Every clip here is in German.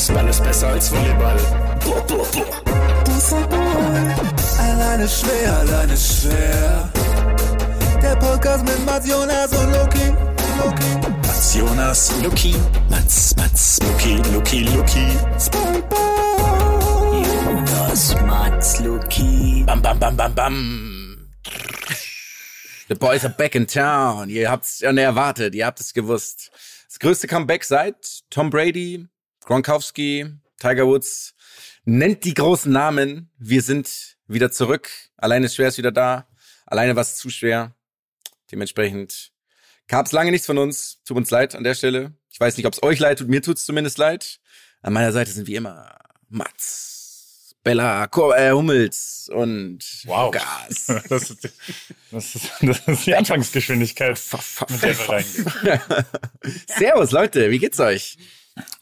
Faustball ist besser als Volleyball. Boah, boah, boah. Fußball. Alleine schwer, alleine schwer. Der Podcast mit Mats Jonas und Loki. Loki. Mats Jonas, Luki. Mats, Mats, Luki, Luki, Luki. Spongebob. Jonas, Mats, Luki. Bam, bam, bam, bam, bam. The boys are back in town. Ihr habt's schon erwartet, ihr habt es gewusst. Das größte Comeback seit Tom Brady, Gronkowski, Tiger Woods. Nennt die großen Namen. Wir sind wieder zurück. Alleine schwer ist wieder da. Alleine war es zu schwer. Dementsprechend gab's lange nichts von uns. Tut uns leid an der Stelle. Ich weiß nicht, ob es euch leid tut. Mir tut's zumindest leid. An meiner Seite sind wie immer Mats, Bella, Ko äh, Hummels und Wow. Gas. Das ist, das, ist, das ist die Anfangsgeschwindigkeit, mit der wir reingehen. Servus, Leute, wie geht's euch?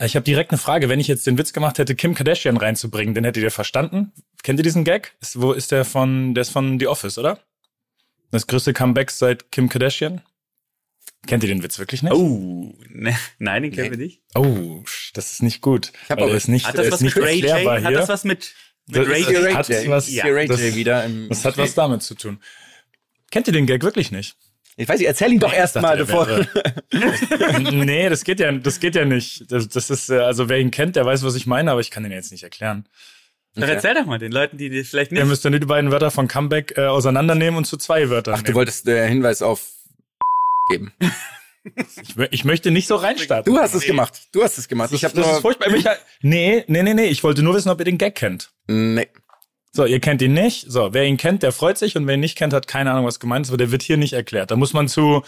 Ich habe direkt eine Frage. Wenn ich jetzt den Witz gemacht hätte, Kim Kardashian reinzubringen, den hättet ihr verstanden? Kennt ihr diesen Gag? Ist, wo ist der von, der ist von The Office, oder? Das größte Comeback seit Kim Kardashian? Kennt ihr den Witz wirklich nicht? Oh, ne, nein, den kennen wir nicht. Oh, das ist nicht gut. hab Weil aber- er ist nicht, Hat das was mit Ray J? Hat hier. das was mit, mit Das- Ray J? hat was, Ja. Das, J wieder im das hat was damit zu tun. Kennt ihr den Gag wirklich nicht? Ich weiß nicht, erzähl ihn doch erst dachte, mal, der bevor. nee, das geht ja, das geht ja nicht. Das, das ist, äh, also wer ihn kennt, der weiß, was ich meine, aber ich kann den jetzt nicht erklären. Doch erzähl doch mal den Leuten, die die vielleicht nicht. Ihr müsst dann die beiden Wörter von Comeback äh, auseinandernehmen und zu zwei Wörtern Ach, du nehmen. wolltest äh, Hinweis auf geben. Ich, ich möchte nicht so reinstarten. Du hast es gemacht. Du hast es gemacht. Ich habe das ist nur. furchtbar. Mich, nee, nee, nee, nee. Ich wollte nur wissen, ob ihr den Gag kennt. Nee. So, ihr kennt ihn nicht. So, wer ihn kennt, der freut sich und wer ihn nicht kennt, hat keine Ahnung, was gemeint ist, aber der wird hier nicht erklärt. Da muss man zu,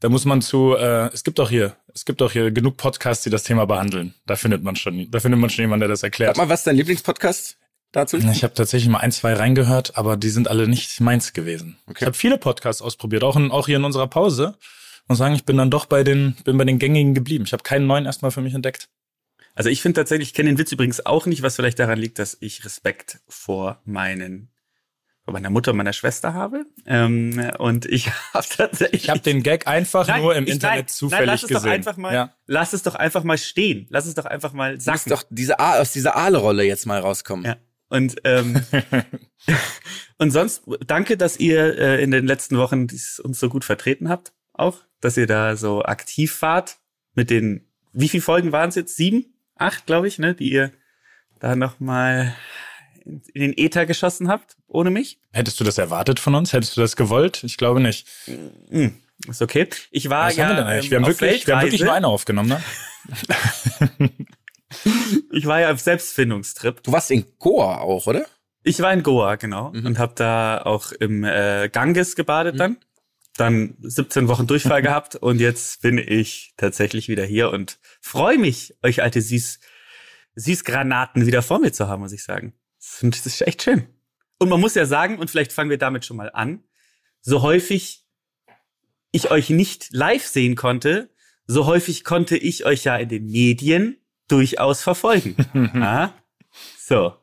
da muss man zu, äh, es gibt doch hier, es gibt doch hier genug Podcasts, die das Thema behandeln. Da findet man schon, da findet man schon jemanden, der das Sag erklärt. mal, was ist dein Lieblingspodcast dazu? Ich habe tatsächlich mal ein, zwei reingehört, aber die sind alle nicht meins gewesen. Okay. Ich habe viele Podcasts ausprobiert, auch, in, auch hier in unserer Pause. Und sagen, ich bin dann doch bei den, bin bei den gängigen geblieben. Ich habe keinen neuen erstmal für mich entdeckt. Also ich finde tatsächlich, ich kenne den Witz übrigens auch nicht, was vielleicht daran liegt, dass ich Respekt vor meinen vor meiner Mutter und meiner Schwester habe. Ähm, und ich habe tatsächlich. Ich habe den Gag einfach Nein, nur im ich- Internet nein, zufällig nein, lass es gesehen. Doch einfach mal, ja. Lass es doch einfach mal stehen. Lass es doch einfach mal musst sacken. doch diese A aus dieser Aale-Rolle jetzt mal rauskommen. Ja. Und ähm, und sonst danke, dass ihr äh, in den letzten Wochen dies uns so gut vertreten habt, auch, dass ihr da so aktiv wart mit den. Wie viele Folgen waren es jetzt? Sieben, acht, glaube ich, ne, die ihr da noch mal in, den Äther geschossen habt, ohne mich. Hättest du das erwartet von uns? Hättest du das gewollt? Ich glaube nicht. Hm, ist okay. Ich war Was ja haben wir denn eigentlich? ähm, Wir haben, wirklich, wir haben wirklich nur eine aufgenommen, ne? Ich war ja auf Selbstfindungstrip. Du warst in Goa auch, oder? Ich war in Goa, genau, Mhm. und habe da auch im äh, Ganges gebadet dann. Dann 17 Wochen Durchfall gehabt und jetzt bin ich tatsächlich wieder hier und freue mich, euch alte Süß Süßgranaten wieder vor mir zu haben, muss ich sagen. Das ist echt schön. Und man muss ja sagen, und vielleicht fangen wir damit schon mal an, so häufig ich euch nicht live sehen konnte, so häufig konnte ich euch ja in den Medien durchaus verfolgen. ja? So.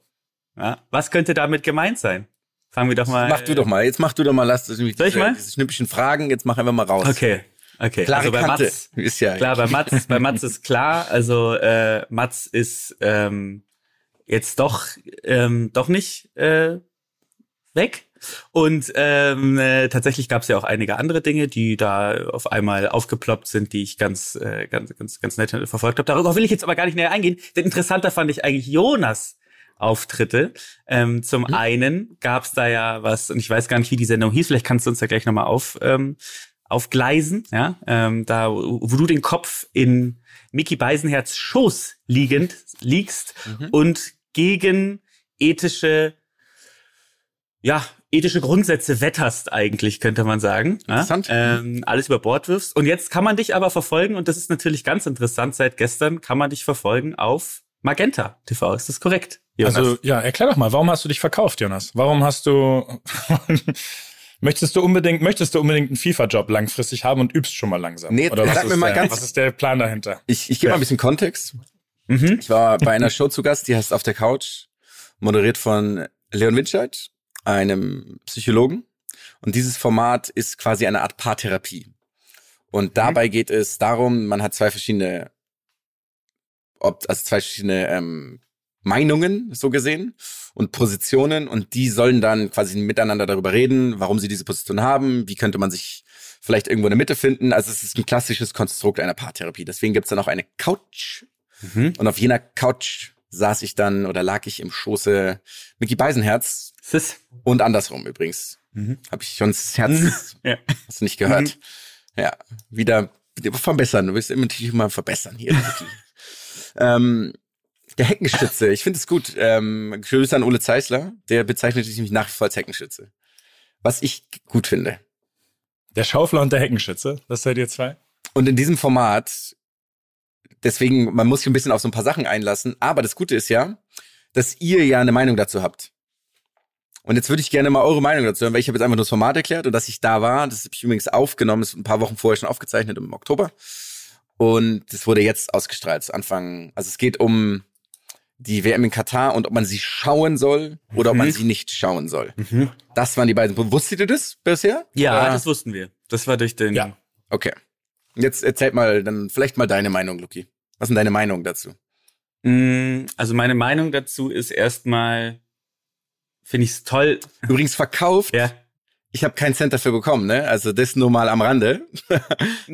Ja, was könnte damit gemeint sein? Fangen wir doch mal. Mach du doch mal. Jetzt mach du doch mal. Lass das nämlich Soll ich diese, mal? diese schnippischen Fragen. Jetzt mach einfach mal raus. Okay, okay. Klare also bei Kante. Mats, Ist ja. klar, bei Mats, bei Mats ist klar. Also äh, Mats ist ähm, jetzt doch ähm, doch nicht äh, weg. Und ähm, äh, tatsächlich gab es ja auch einige andere Dinge, die da auf einmal aufgeploppt sind, die ich ganz, äh, ganz, ganz, ganz nett verfolgt habe. Darauf will ich jetzt aber gar nicht näher eingehen. Denn interessanter fand ich eigentlich Jonas Auftritte. Ähm, zum Mhm. einen gab es da ja was, und ich weiß gar nicht, wie die Sendung hieß, vielleicht kannst du uns ja gleich nochmal auf, ähm, aufgleisen, ja, ähm, da, wo du den Kopf in Mickey Beisenherz Schoß liegend liegst Mhm. und gegen ethische, ja, ethische Grundsätze wetterst eigentlich, könnte man sagen. Interessant. Ja? Ähm, alles über Bord wirfst. Und jetzt kann man dich aber verfolgen, und das ist natürlich ganz interessant, seit gestern kann man dich verfolgen auf Magenta TV. Ist das korrekt? Jonas? Also, ja, erklär doch mal, warum hast du dich verkauft, Jonas? Warum hast du, möchtest du unbedingt, möchtest du unbedingt einen FIFA-Job langfristig haben und übst schon mal langsam? Nee, Oder was sag ist mir mal der, ganz- was ist der Plan dahinter? Ich, ich gebe mal ein bisschen Kontext. mhm. Ich war bei einer Show zu Gast, die heißt Auf der Couch, moderiert von Leon Winscheid, einem Psychologen. Und dieses Format ist quasi eine Art Paartherapie. Und dabei geht es darum, man hat zwei verschiedene ob, also zwei verschiedene ähm, Meinungen, so gesehen, und Positionen und die sollen dann quasi miteinander darüber reden, warum sie diese Position haben, wie könnte man sich vielleicht irgendwo in der Mitte finden. Also es ist ein klassisches Konstrukt einer Paartherapie. Deswegen gibt's dann auch eine Couch Mhm. und auf jener Couch saß ich dann oder lag ich im Schoße Mickey Beisenherz Sis. und andersrum übrigens. Mhm. Habe ich schon das Herz, Ja. hast du nicht gehört. Ja, wieder, verbessern. Du willst immer natürlich immer verbessern hier. Ähm, der Heckenschütze, ich finde es gut. Ähm, Grüße an Ole Zeisler, der bezeichnet sich nämlich nach wie vor als Heckenschütze. Was ich gut finde. Der Schaufler und der Heckenschütze, das seid ihr zwei. Und in diesem Format, deswegen, man muss sich ein bisschen auf so ein paar Sachen einlassen. Aber das Gute ist ja, dass ihr ja eine Meinung dazu habt. Und jetzt würde ich gerne mal eure Meinung dazu hören, weil ich habe jetzt einfach nur das Format erklärt und dass ich da war. Das habe ich übrigens aufgenommen, ist ein paar Wochen vorher schon aufgezeichnet im Oktober. Und das wurde jetzt ausgestrahlt, Anfang. Also es geht um die WM in Katar und ob man sie schauen soll oder ob man sie nicht schauen soll. Mhm. Das waren die beiden. Wusstet ihr das bisher? Ja, Oder? das wussten wir. Das war durch den. Ja. Okay. Jetzt erzählt mal dann vielleicht mal deine Meinung, Luki. Was ist denn deine Meinung dazu? Mm, Also meine Meinung dazu ist erstmal, finde ich es toll. Übrigens verkauft. Ja. Ich habe keinen Cent dafür bekommen, ne? Also das nur mal am Rande.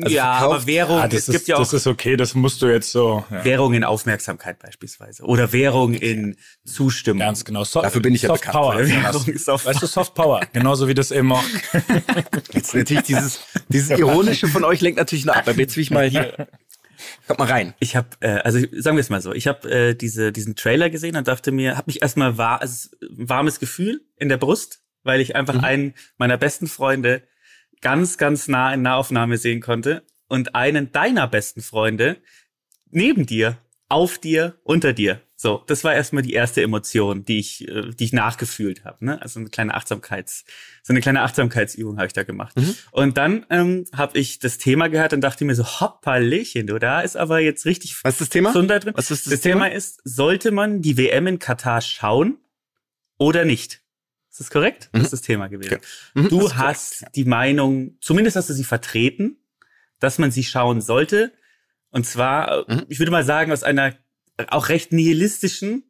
Also ja, verkauft- aber Währung, Ah, das, es gibt ist, ja auch das ist okay, das musst du jetzt so. Ja. Währung in Aufmerksamkeit beispielsweise. Oder Währung in Zustimmung. Ganz genau. So, Dafür bin ich ja Soft bekannt. Power. Währung ist auf Weißt du, Soft Power. Genauso wie das eben auch. Jetzt natürlich dieses, dieses Ironische von euch lenkt natürlich noch ab. Aber jetzt will ich mal hier. Kommt mal rein. Ich habe, äh, also sagen wir es mal so, ich habe äh, diese, diesen Trailer gesehen und dachte mir, habe mich erstmal war, also ein warmes Gefühl in der Brust, weil ich einfach einen meiner besten Freunde ganz, ganz nah in Nahaufnahme sehen konnte und einen deiner besten Freunde neben dir, auf dir, unter dir. So, das war erstmal die erste Emotion, die ich, äh, die ich nachgefühlt habe. Ne? Also eine kleine Achtsamkeits, so eine kleine Achtsamkeitsübung habe ich da gemacht. Und dann ähm, habe ich das Thema gehört und dachte mir so, hoppalöchen, du, da ist aber jetzt richtig Was ist das Thema? Drin. Was ist das das Thema Thema? ist, sollte man die WM in Katar schauen oder nicht? Ist das korrekt? Das ist das Thema gewesen. Okay. Mhm, Du ist hast die Meinung, zumindest hast du sie vertreten, dass man sie schauen sollte. Und zwar, Mhm. ich würde mal sagen, aus einer auch recht nihilistischen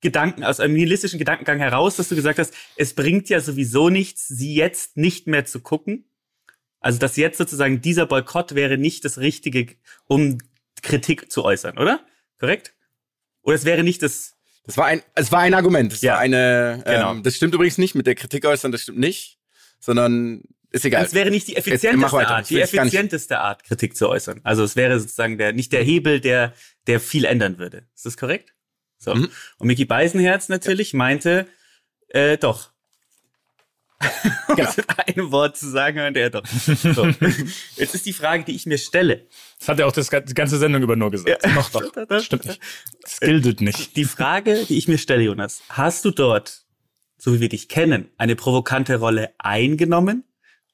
Gedanken, aus einem nihilistischen Gedankengang heraus, dass du gesagt hast, es bringt ja sowieso nichts, sie jetzt nicht mehr zu gucken. Also, dass jetzt sozusagen dieser Boykott wäre nicht das Richtige, um Kritik zu äußern, oder? Korrekt? Oder es wäre nicht das, Das war ein, es war ein Argument. Es Ja. eine, Genau. ähm, das stimmt übrigens nicht mit der Kritik äußern, das stimmt nicht, sondern ist egal. es wäre nicht die effizienteste weiter. Art, die jetzt effizienteste Art, Kritik zu äußern. Also es wäre sozusagen der, nicht der Hebel, der, der viel ändern würde. Ist das korrekt? So. Mhm. Und Mickey Beisenherz natürlich meinte, äh, doch. Genau. Mit einem Wort zu sagen, meinte er doch. So. Jetzt ist die Frage, die ich mir stelle. Das hat er auch das, die ganze Sendung über nur gesagt. Noch doch. Das stimmt nicht. Das giltet nicht. Die Frage, die ich mir stelle, Jonas, hast du dort, so wie wir dich kennen, eine provokante Rolle eingenommen?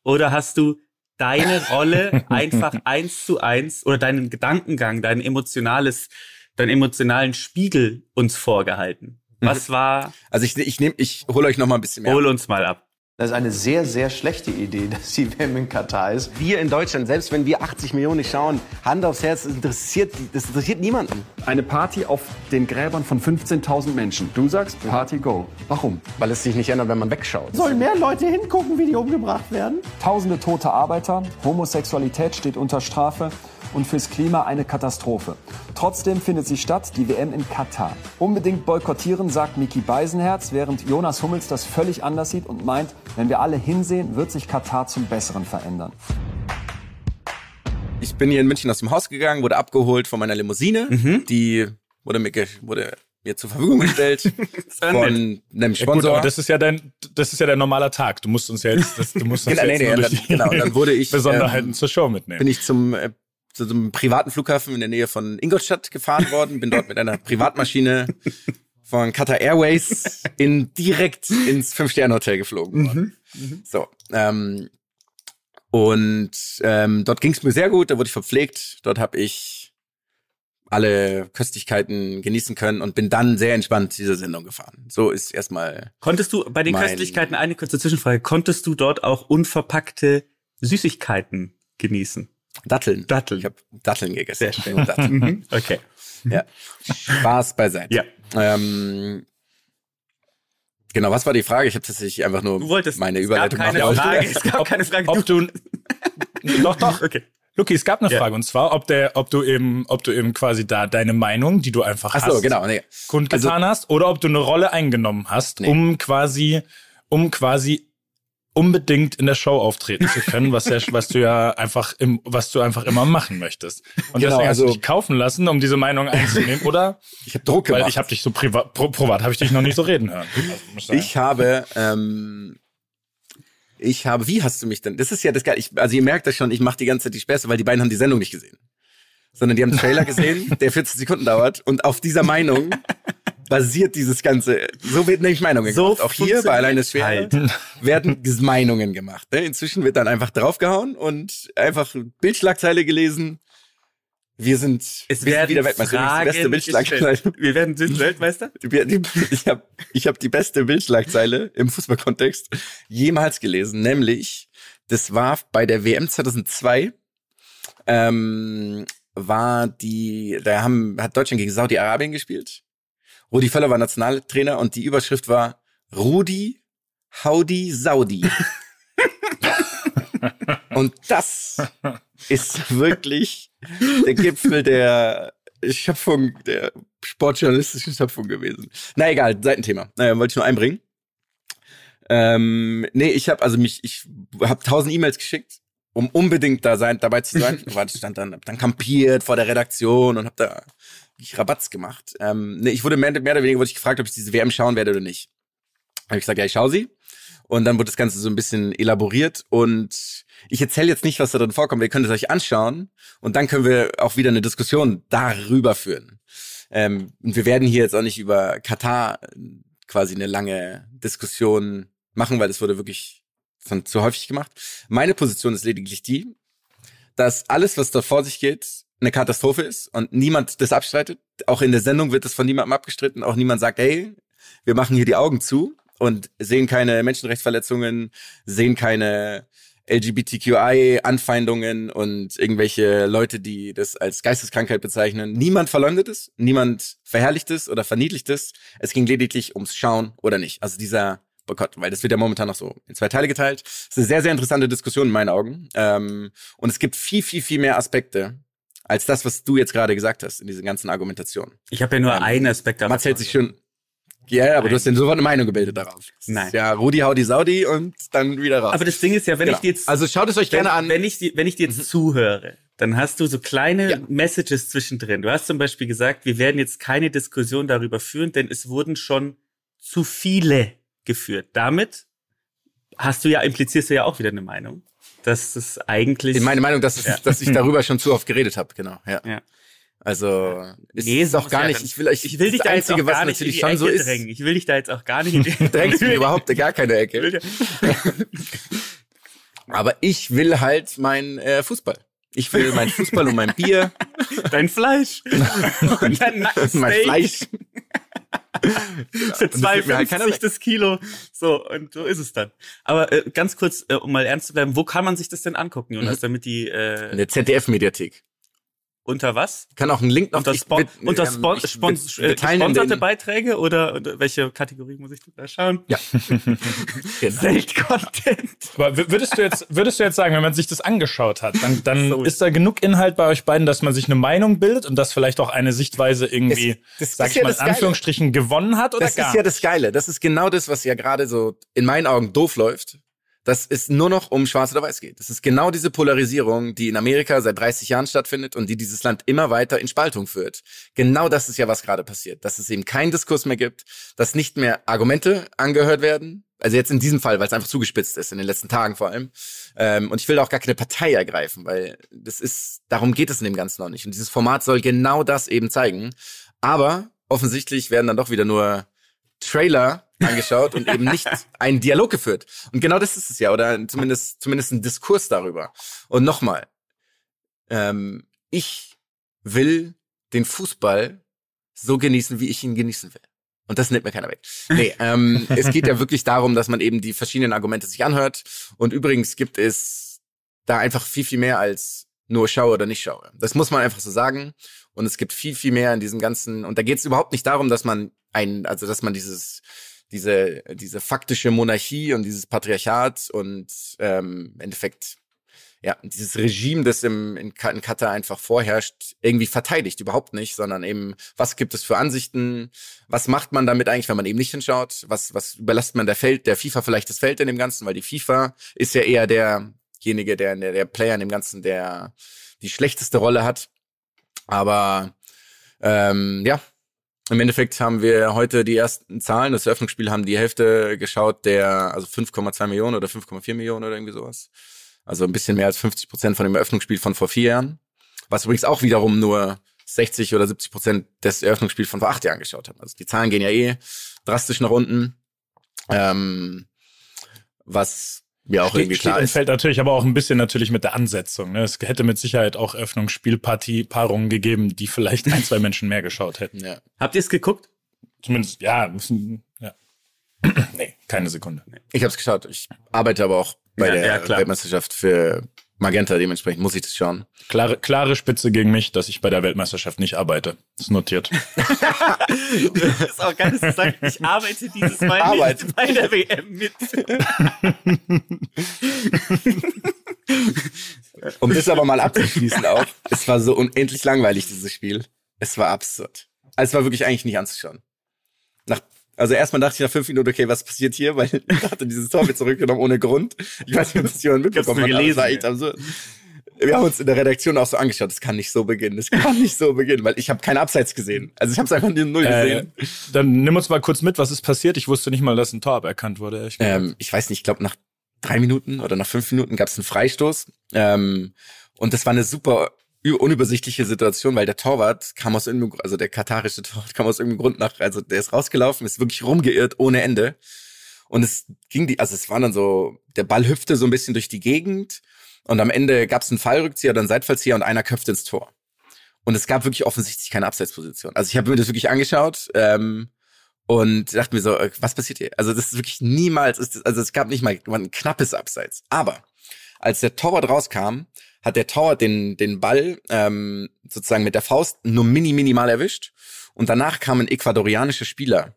Oder hast du deine Rolle einfach eins zu eins oder deinen Gedankengang, dein emotionales, deinen emotionalen Spiegel uns vorgehalten? Was war, Also ich, ich nehme, ich hole euch noch mal ein bisschen mehr. hol uns mal ab. Das ist eine sehr, sehr schlechte Idee, dass die WM in Katar ist. Wir in Deutschland, selbst wenn wir 80 Millionen nicht schauen, Hand aufs Herz, das interessiert, das interessiert niemanden. Eine Party auf den Gräbern von 15.000 Menschen. Du sagst Party Go. Warum? Weil es sich nicht ändert, wenn man wegschaut. Sollen mehr Leute hingucken, wie die umgebracht werden? Tausende tote Arbeiter, Homosexualität steht unter Strafe und fürs Klima eine Katastrophe. Trotzdem findet sie statt, die WM in Katar. Unbedingt boykottieren, sagt Miki Beisenherz, während Jonas Hummels das völlig anders sieht und meint, wenn wir alle hinsehen, wird sich Katar zum Besseren verändern. Ich bin hier in München aus dem Haus gegangen, wurde abgeholt von meiner Limousine. Mhm. Die wurde mir, wurde mir zur Verfügung gestellt von einem Ja, gut, Sponsor. das ist ja dein, das ist ja dein normaler Tag. Du musst uns ja jetzt, das, du musst uns Genau, jetzt nee, nee, dann- genau, dann wurde ich, Besonderheiten ähm, zur Show mitnehmen. bin ich zum, äh, zu so einem privaten Flughafen in der Nähe von Ingolstadt gefahren worden, bin dort mit einer Privatmaschine von Qatar Airways in direkt ins Fünf-Sterne-Hotel geflogen worden. So, ähm, und ähm, dort ging es mir sehr gut, da wurde ich verpflegt, dort habe ich alle Köstlichkeiten genießen können und bin dann sehr entspannt diese Sendung gefahren. So ist erstmal Konntest du bei den Köstlichkeiten, eine kurze Zwischenfrage, konntest du dort auch unverpackte Süßigkeiten genießen? Datteln. Datteln. Ich habe Datteln gegessen. Sehr schön. Datteln. Mhm. Okay. ja. Spaß beiseite. Ja. Ähm, genau, was war die Frage? Ich habe tatsächlich einfach nur Du wolltest meine es Überleitung gab keine machen. Frage. Es gab keine Frage. Ob du, doch, doch. Okay. Luki, es gab eine Ja. Frage und zwar, ob der, ob du eben, ob du eben quasi da deine Meinung, die du einfach Ach so, hast, genau. Nee. kundgetan hast, oder ob du eine Rolle eingenommen hast, Nee. um quasi, um quasi unbedingt in der Show auftreten zu können, was ja, was du ja einfach im, was du einfach immer machen möchtest. Und Genau, deswegen hast du also- dich kaufen lassen, um diese Meinung einzunehmen, oder? Ich habe Druck gemacht. Weil ich habe dich so privat, pro, privat habe ich dich noch nicht so reden hören. Also. Ich habe, ähm, ich habe, wie hast du mich denn? Das ist ja das Geile. Ich, also ihr merkt das schon, ich mache die ganze Zeit die Späße, weil die beiden haben die Sendung nicht gesehen. Sondern die haben einen Trailer gesehen, der 14 Sekunden dauert und auf dieser Meinung basiert dieses Ganze. So wird nämlich Meinungen So gemacht. Auch hier bei Alleine schwer halt. werden Meinungen gemacht. Ne? Inzwischen wird dann einfach draufgehauen und einfach Bildschlagzeile gelesen. Wir sind, Es wir sind werden wieder Weltmeister. Übrigens Die beste Fragen Bildschlagzeile. Wir werden sind Weltmeister? Ich habe ich hab die beste Bildschlagzeile im Fußballkontext jemals gelesen, nämlich das war bei der WM 2002 ähm, war die, da haben hat Deutschland gegen Saudi-Arabien gespielt. Rudi Völler war Nationaltrainer und die Überschrift war Rudi Haudi Saudi. und das ist wirklich der Gipfel der Schöpfung, der sportjournalistischen Schöpfung gewesen. Na egal, Seitenthema. Naja, wollte ich nur einbringen. Ähm, nee, ich habe also mich, ich habe tausend E-Mails geschickt, um unbedingt da sein, dabei zu sein. War stand dann, hab dann kampiert vor der Redaktion und habe da wirklich Rabatz gemacht. Ähm, nee, ich wurde mehr, mehr oder weniger wurde ich gefragt, ob ich diese WM schauen werde oder nicht. Habe ich gesagt, ja, ich schaue sie. Und dann wurde das Ganze so ein bisschen elaboriert und ich erzähle jetzt nicht, was da drin vorkommt. Ihr könnt es euch anschauen und dann können wir auch wieder eine Diskussion darüber führen. Ähm, und wir werden hier jetzt auch nicht über Katar äh, quasi eine lange Diskussion machen, weil das wurde wirklich von zu häufig gemacht. Meine Position ist lediglich die, dass alles, was da vor sich geht, eine Katastrophe ist und niemand das abstreitet. Auch in der Sendung wird das von niemandem abgestritten. Auch niemand sagt, hey, wir machen hier die Augen zu und sehen keine Menschenrechtsverletzungen, sehen keine LGBTQI-Anfeindungen und irgendwelche Leute, die das als Geisteskrankheit bezeichnen. Niemand verleumdet es, niemand verherrlicht es oder verniedlicht es. Es ging lediglich ums Schauen oder nicht. Also dieser Boykott, weil das wird ja momentan noch so in zwei Teile geteilt. Es ist eine sehr, sehr interessante Diskussion in meinen Augen. Ähm, und es gibt viel, viel, viel mehr Aspekte als das, was du jetzt gerade gesagt hast in diesen ganzen Argumentationen. Ich habe ja nur Ähm, einen Aspekt davon. Mats hält sich schon. Ja, aber du Nein. hast ja sofort eine Meinung gebildet darauf. Das Nein. Ja, Rudi Haudi Saudi und dann wieder raus. Aber das Ding ist ja, wenn Genau. ich dir jetzt also schaut es euch wenn, gerne an. Mhm. wenn ich wenn ich dir jetzt zuhöre, dann hast du so kleine Ja. Messages zwischendrin. Du hast zum Beispiel gesagt, wir werden jetzt keine Diskussion darüber führen, denn es wurden schon zu viele geführt. Damit hast du ja implizierst du ja auch wieder eine Meinung, dass es eigentlich in meine Meinung, dass, es, Ja. dass ich darüber schon zu oft geredet habe, genau. Ja. Ja. Also es Nee, ist auch gar ja nicht. Ich will euch. ich will dich das da jetzt Einzige, auch was gar nicht in natürlich die schon Ecke so ist. drängen. Ich will dich da jetzt auch gar nicht in die Du drängst mich überhaupt gar keine Ich Ecke. Aber ich will halt mein äh, Fußball. Ich will mein Fußball und mein Bier, Dein Fleisch und dein Nackensteak mein Fleisch. Für Und das wird mir halt keiner 2,50 weg. das Kilo. So, und so ist es dann. Aber äh, ganz kurz, äh, um mal ernst zu bleiben, wo kann man sich das denn angucken, Jonas, Mhm. damit die In äh, der ZDF-Mediathek. Unter was? Kann auch einen Link noch Unter, ich Spon unter ähm, Spon ich- Spon äh, in gesponserte Beiträge oder, oder welche Kategorie muss ich da schauen? Ja. Genau. Selten-Content. Aber würdest du jetzt, würdest du jetzt sagen, wenn man sich das angeschaut hat, dann, dann So. ist da genug Inhalt bei euch beiden, dass man sich eine Meinung bildet und dass vielleicht auch eine Sichtweise irgendwie, Das- das sag ich ja mal, in das Geile. Anführungsstrichen gewonnen hat oder Das gar ist ja das Geile. Das ist genau das, was ja gerade so in meinen Augen doof läuft. Dass es nur noch um Schwarz oder Weiß geht. Das ist genau diese Polarisierung, die in Amerika seit 30 Jahren stattfindet und die dieses Land immer weiter in Spaltung führt. Genau das ist ja, was gerade passiert. Dass es eben keinen Diskurs mehr gibt, dass nicht mehr Argumente angehört werden. Also jetzt in diesem Fall, weil es einfach zugespitzt ist, in den letzten Tagen vor allem. Ähm, und ich will auch gar keine Partei ergreifen, weil das ist, darum geht es in dem Ganzen noch nicht. Und dieses Format soll genau das eben zeigen. Aber offensichtlich werden dann doch wieder nur Trailer angeschaut und eben nicht einen Dialog geführt. Und genau das ist es ja, oder zumindest, zumindest ein Diskurs darüber. Und nochmal, ähm, ich will den Fußball so genießen, wie ich ihn genießen will. Und das nimmt mir keiner weg. Nee, ähm, es geht ja wirklich darum, dass man eben die verschiedenen Argumente sich anhört. Und übrigens gibt es da einfach viel, viel mehr als nur schaue oder nicht schaue. Das muss man einfach so sagen. Und es gibt viel, viel mehr in diesem ganzen, und da geht es überhaupt nicht darum, dass man ein, also dass man dieses, diese, diese faktische Monarchie und dieses Patriarchat und ähm, im Endeffekt ja, dieses Regime, das im, in, in Katar einfach vorherrscht, irgendwie verteidigt, überhaupt nicht, sondern eben, was gibt es für Ansichten, was macht man damit eigentlich, wenn man eben nicht hinschaut, was, was überlässt man der Feld, der FIFA vielleicht das Feld in dem Ganzen, weil die FIFA ist ja eher derjenige, der, der, der Player in dem Ganzen, der die schlechteste Rolle hat. Aber ähm, ja, im Endeffekt haben wir heute die ersten Zahlen. Das Eröffnungsspiel haben die Hälfte geschaut, der, also 5,2 Millionen oder 5,4 Millionen oder irgendwie sowas. Also ein bisschen mehr als 50 Prozent von dem Eröffnungsspiel von vor vier Jahren. Was übrigens auch wiederum nur 60 oder 70 Prozent des Eröffnungsspiels von vor acht Jahren geschaut haben. Also die Zahlen gehen ja eh drastisch nach unten. Ähm, was mir auch Steht, irgendwie klar steht und ist. fällt natürlich aber auch ein bisschen natürlich mit der Ansetzung. Ne? Es hätte mit Sicherheit auch Öffnungsspielpartie-Paarungen gegeben, die vielleicht ein, zwei Menschen mehr geschaut hätten. Ja. Habt ihr es geguckt? Zumindest, ja, ja. nee, keine Sekunde. Ich habe es geschaut. Ich arbeite aber auch bei Ja, der. Weltmeisterschaft für Magenta. Dementsprechend muss ich das schauen. Klare, klare Spitze gegen mich, dass ich bei der Weltmeisterschaft nicht arbeite. Ist notiert. Das ist auch geil, dass du sagst, ich arbeite dieses Mal Arbeit. nicht bei der WM mit. Um das aber mal abzuschließen auch. Es war so unendlich langweilig, dieses Spiel. Es war absurd. Also es war wirklich eigentlich nicht anzuschauen. Nach, also erstmal dachte ich nach fünf Minuten, okay, was passiert hier? Weil ich dachte, dieses Tor wird zurückgenommen ohne Grund. Ich weiß nicht, ob das jemand mitbekommen hat, aber es war echt. Wir haben uns in der Redaktion auch so angeschaut, das kann nicht so beginnen, das kann nicht so beginnen, weil ich habe keinen Abseits gesehen. Also ich habe es einfach in null Äh, gesehen. dann nimm uns mal kurz mit, was ist passiert? Ich wusste nicht mal, dass ein Tor aberkannt wurde. gesagt. ähm, ich weiß nicht, ich glaube nach drei Minuten oder nach fünf Minuten gab es einen Freistoß. Ähm, und das war eine super unübersichtliche Situation, weil der Torwart kam aus irgendeinem, also der katarische Torwart kam aus irgendeinem Grund nach, also der ist rausgelaufen, ist wirklich rumgeirrt ohne Ende. Und es ging die, also es war dann so, der Ball hüpfte so ein bisschen durch die Gegend und am Ende gab es einen Fallrückzieher einen Seitfallzieher und einer köpfte ins Tor. Und es gab wirklich offensichtlich keine Abseitsposition. Also ich habe mir das wirklich angeschaut ähm, und dachte mir so, äh, was passiert hier? Also das ist wirklich niemals, ist das, also es gab nicht mal ein knappes Abseits. Aber als der Torwart rauskam, hat der Torwart den, den Ball ähm, sozusagen mit der Faust nur mini minimal erwischt und danach kam ein ecuadorianischer Spieler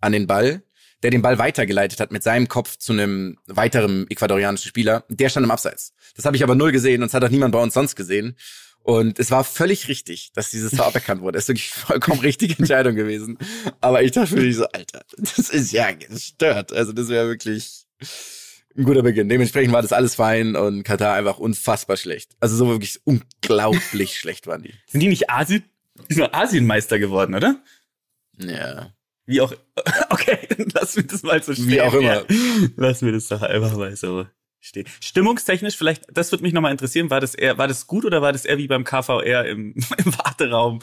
an den Ball, der den Ball weitergeleitet hat mit seinem Kopf zu einem weiteren ecuadorianischen Spieler. Der stand im Abseits. Das habe ich aber null gesehen und das hat auch niemand bei uns sonst gesehen. Und es war völlig richtig, dass dieses Tor aberkannt wurde. Das ist wirklich vollkommen richtige Entscheidung gewesen. Aber ich dachte mir so, Alter, das ist ja gestört. Also das wäre wirklich ein guter Beginn. Dementsprechend war das alles fein und Katar einfach unfassbar schlecht. Also so wirklich unglaublich schlecht waren die. Sind die nicht Asien? Die sind Asienmeister geworden, oder? Ja. Wie auch. Okay, lass mir das mal so stehen. Wie auch immer. Lass mir das doch einfach mal so stehen. Stimmungstechnisch, vielleicht, das würde mich nochmal interessieren, war das eher, war das gut oder war das eher wie beim KVR im, im Warteraum?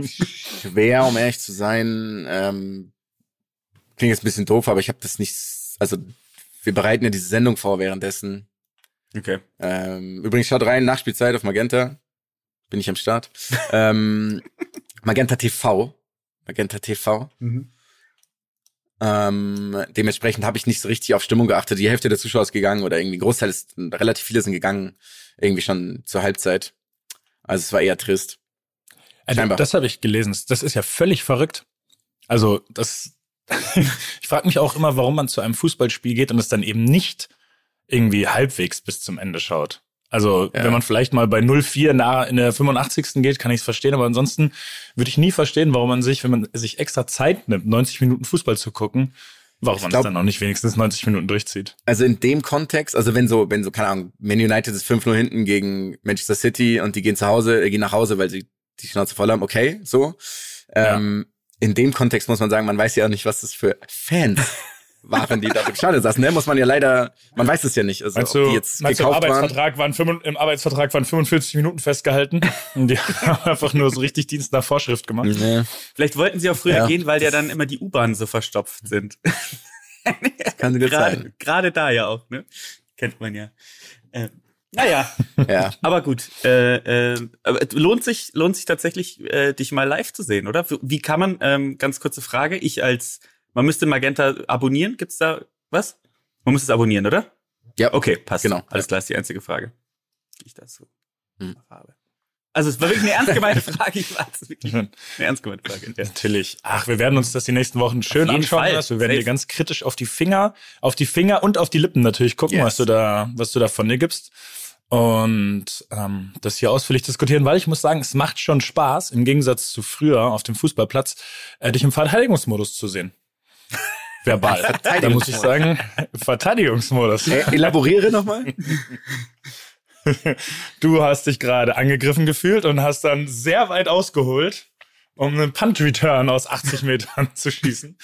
Schwer, um ehrlich zu sein. Ähm, klingt jetzt ein bisschen doof, aber ich habe das nicht. Also wir bereiten ja diese Sendung vor währenddessen. Okay. Ähm, übrigens schaut rein, Nachspielzeit auf Magenta. Bin ich am Start. ähm, Magenta TV. Magenta TV. Mhm. Ähm, dementsprechend habe ich nicht so richtig auf Stimmung geachtet. Die Hälfte der Zuschauer ist gegangen oder irgendwie Großteil ist, relativ viele sind gegangen, irgendwie schon zur Halbzeit. Also es war eher trist. Also, Scheinbar. das habe ich gelesen. Das ist ja völlig verrückt. Also, das. ich frage mich auch immer, warum man zu einem Fußballspiel geht und es dann eben nicht irgendwie halbwegs bis zum Ende schaut. Also, Ja. wenn man vielleicht mal bei 0-4 nah in der 85. geht, kann ich es verstehen, aber ansonsten würde ich nie verstehen, warum man sich, wenn man sich extra Zeit nimmt, 90 Minuten Fußball zu gucken, warum man es dann auch nicht wenigstens 90 Minuten durchzieht. Also in dem Kontext, also wenn so, wenn so, keine Ahnung, Man United ist 5-0 hinten gegen Manchester City und die gehen zu Hause, äh, gehen nach Hause, weil sie die Schnauze voll haben, okay, so. Ähm, In dem Kontext muss man sagen, man weiß ja auch nicht, was das für Fans waren, die da im Stadion saßen, ne? Muss man ja leider, man weiß es ja nicht. Also, Meinst ob du, die jetzt meinst du im, gekauft waren. Arbeitsvertrag waren, fünfund- im Arbeitsvertrag waren 45 Minuten festgehalten und die haben einfach nur so richtig Dienst nach Vorschrift gemacht. Nee, Vielleicht wollten sie auch früher Ja. gehen, weil ja dann immer die U-Bahnen so verstopft sind. kann dir Gerade, sein. gerade da ja auch, ne? Kennt man ja. Äh, naja, Ja. aber gut. Äh, äh, aber lohnt sich, lohnt sich tatsächlich, äh, dich mal live zu sehen, oder? Wie kann man, ähm, ganz kurze Frage, ich als, man müsste Magenta abonnieren, gibt's da was? Man muss es abonnieren, oder? Ja, Okay, passt. Genau. Alles klar, ist die einzige Frage. die ich dazu Hm. habe. Also es war wirklich eine ernst gemeinte Frage. Ich war es wirklich eine ernst gemeinte Frage. Ja. Natürlich. Ach, wir werden uns das die nächsten Wochen schön anschauen. Fall. lassen. Wir werden Safe. dir ganz kritisch auf die Finger, auf die Finger und auf die Lippen natürlich gucken, Yes. was du da, was du da von dir gibst. Und ähm, das hier ausführlich diskutieren, weil ich muss sagen, es macht schon Spaß, im Gegensatz zu früher auf dem Fußballplatz, äh, dich im Verteidigungsmodus zu sehen. Verbal. da muss ich sagen, Verteidigungsmodus. Äh, elaboriere nochmal. Du hast dich gerade angegriffen gefühlt und hast dann sehr weit ausgeholt, um einen Punt-Return aus 80 Metern zu schießen.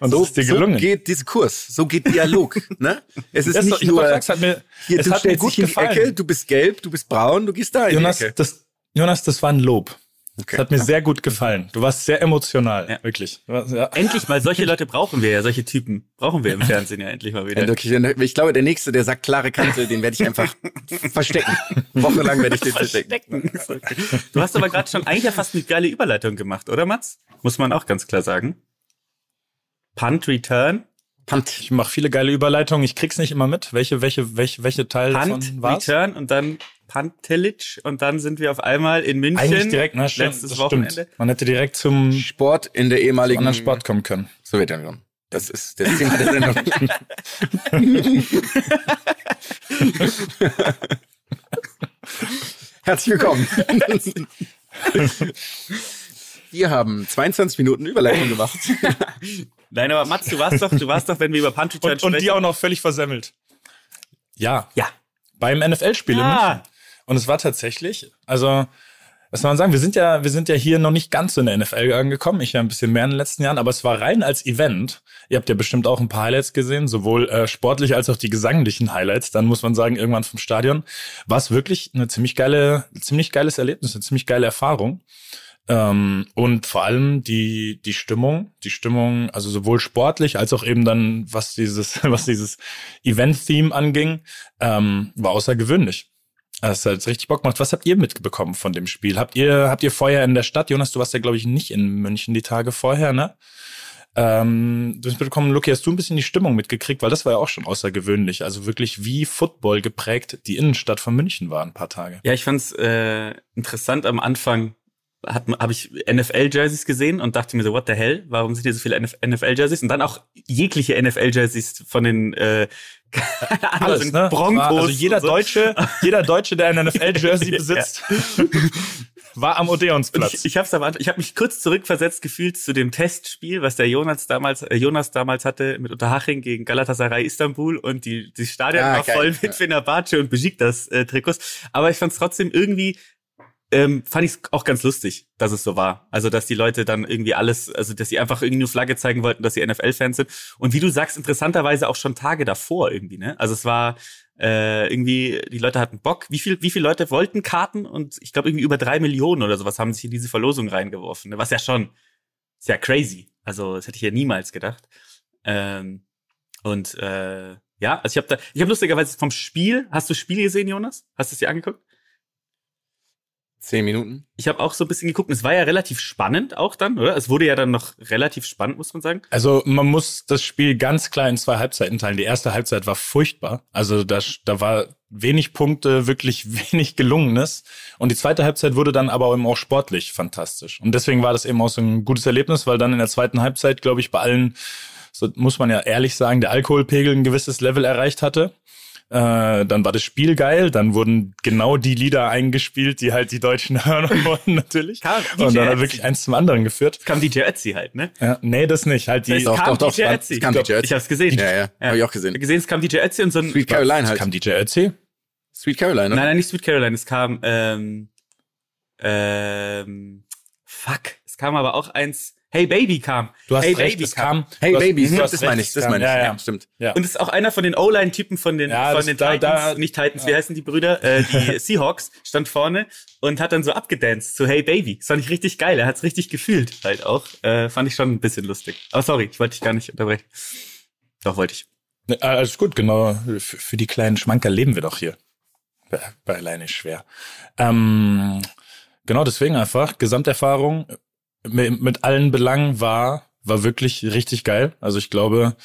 Und So, das ist dir so gelungen. geht Diskurs, so geht Dialog. ne? Es ist Das nicht doch nur, es hat mir, hier, es du hat mir gut gefallen. Ecke, du bist gelb, du bist braun, du gehst da in Jonas, die Ecke. das, Jonas, das war ein Lob. Okay. Das hat mir sehr gut gefallen. Du warst sehr emotional, Ja. wirklich. Warst- Ja. Endlich mal, solche Leute brauchen wir ja, solche Typen brauchen wir im Fernsehen ja endlich mal wieder. Ja, wirklich, ich glaube, der Nächste, der sagt klare Kante, den werde ich einfach verstecken. Wochenlang werde ich den verstecken. Du hast aber gerade schon eigentlich ja fast eine geile Überleitung gemacht, oder Mats? Muss man auch ganz klar sagen. Punt Return, Punt. Ich mache viele geile Überleitungen. Ich krieg's nicht immer mit. Welche, welche, welche, welche Teil Punt davon war's? Return und dann Puntillage und dann sind wir auf einmal in München. Eigentlich direkt, ne? Stimmt, letztes das Wochenende. stimmt. Man hätte direkt zum Sport in der ehemaligen anderen Sport kommen können. Sowjetunion. Das ist das Thema der Sendung. Herzlich willkommen. Wir haben 22 Minuten Überleitung gemacht. Nein, aber Mats, du warst doch, du warst doch, wenn wir über Punt Return Und, die sprechen. auch noch völlig versemmelt. Ja, Ja. beim NFL-Spiel in Ah. München. Und es war tatsächlich, also, was soll man sagen, wir sind ja, wir sind ja hier noch nicht ganz so in der NFL angekommen. Ich ja ein bisschen mehr in den letzten Jahren, aber es war rein als Event. Ihr habt ja bestimmt auch ein paar Highlights gesehen, sowohl äh, sportlich als auch die gesanglichen Highlights. Dann muss man sagen, irgendwann vom Stadion war es wirklich eine ziemlich geile, ziemlich geiles Erlebnis, eine ziemlich geile Erfahrung. Ähm, und vor allem die, die Stimmung, die Stimmung, also sowohl sportlich als auch eben dann, was dieses, was dieses Event-Theme anging, ähm, war außergewöhnlich. Das hat richtig Bock gemacht. Was habt ihr mitbekommen von dem Spiel? Habt ihr, habt ihr vorher in der Stadt, Jonas, du warst ja, glaube ich, nicht in München die Tage vorher, ne? Ähm, du hast mitbekommen, Luki, hast du ein bisschen die Stimmung mitgekriegt, weil das war ja auch schon außergewöhnlich. Also wirklich wie Football geprägt die Innenstadt von München war ein paar Tage. Ja, ich fand's äh, interessant am Anfang habe ich NFL-Jerseys gesehen und dachte mir so, what the hell? Warum sind hier so viele NFL-Jerseys? Und dann auch jegliche NFL-Jerseys von den äh, Alles, sind ne? Broncos. War- also jeder so. Deutsche, jeder Deutsche, der ein NFL-Jersey besitzt, war am Odeonsplatz. ich, ich habe aber, ich habe mich kurz zurückversetzt gefühlt zu dem Testspiel, was der Jonas damals, äh, Jonas damals hatte mit Unterhaching gegen Galatasaray Istanbul und die die Stadion Ah, war geil. voll mit. Fenerbahce und Besiktas äh, Trikots. Aber ich fand es trotzdem irgendwie ähm, fand ich auch ganz lustig, dass es so war. Also, dass die Leute dann irgendwie alles, also, dass sie einfach irgendwie nur Flagge zeigen wollten, dass sie NFL-Fans sind. Und wie du sagst, interessanterweise auch schon Tage davor irgendwie, ne? Also, es war äh, irgendwie, die Leute hatten Bock. Wie viel, wie viele Leute wollten Karten? Und ich glaube, irgendwie über drei Millionen oder sowas haben sich in diese Verlosung reingeworfen. ne? Was ja schon, ja crazy. Also, das hätte ich ja niemals gedacht. Ähm, und äh, ja, also ich habe da, ich habe lustigerweise vom Spiel, hast du Spiel gesehen, Jonas? Hast du es dir angeguckt? Zehn Minuten. Ich habe auch so ein bisschen geguckt. Es war ja relativ spannend auch dann, oder? Es wurde ja dann noch relativ spannend, muss man sagen. Also man muss das Spiel ganz klar in zwei Halbzeiten teilen. Die erste Halbzeit war furchtbar. Also da, da war wenig Punkte, wirklich wenig Gelungenes. Und die zweite Halbzeit wurde dann aber eben auch sportlich fantastisch. Und deswegen war das eben auch so ein gutes Erlebnis, weil dann in der zweiten Halbzeit, glaube ich, bei allen, so muss man ja ehrlich sagen, der Alkoholpegel ein gewisses Level erreicht hatte. Äh, dann war das Spiel geil, dann wurden genau die Lieder eingespielt, die halt die Deutschen hören wollten, natürlich. Kam DJ Und dann hat wirklich eins zum anderen geführt. Es kam DJ Ötzi halt, ne? Ja, nee, das nicht. Halt die, Es Doch, kam doch, doch, DJ es Ötzi. kam DJ Ötzi. Ich hab's gesehen. Ja, ja, hab ich auch gesehen. Gesehen, es kam DJ Ötzi und so ein... Sweet Caroline halt. kam DJ Ötzi. Sweet Caroline, ne? Nein, nein, nicht Sweet Caroline. Es kam, ähm, ähm, fuck. Es kam aber auch eins, Hey Baby kam. Du hast hey recht, Baby es kam. Hey du hast- Baby, das hast meine recht, ich, das meine ich. Ja, Ja, ja. stimmt. Ja. Und es ist auch einer von den O-Line-Typen von den, Ja, von den da- Titans, da- nicht Titans, wie heißen die Brüder? Äh, die Seahawks, stand vorne und hat dann so abgedanced zu Hey Baby. Das fand ich richtig geil. Er hat's richtig gefühlt halt auch. Äh, fand ich schon ein bisschen lustig. Aber sorry, ich wollte dich gar nicht unterbrechen. Doch, wollte ich. Ne, Alles gut, genau. Für, für die kleinen Schmanker leben wir doch hier. Bei, bei alleine ist schwer. Ähm, genau, deswegen einfach, Gesamterfahrung mit, mit allen Belangen war, war wirklich richtig geil. Also ich glaube,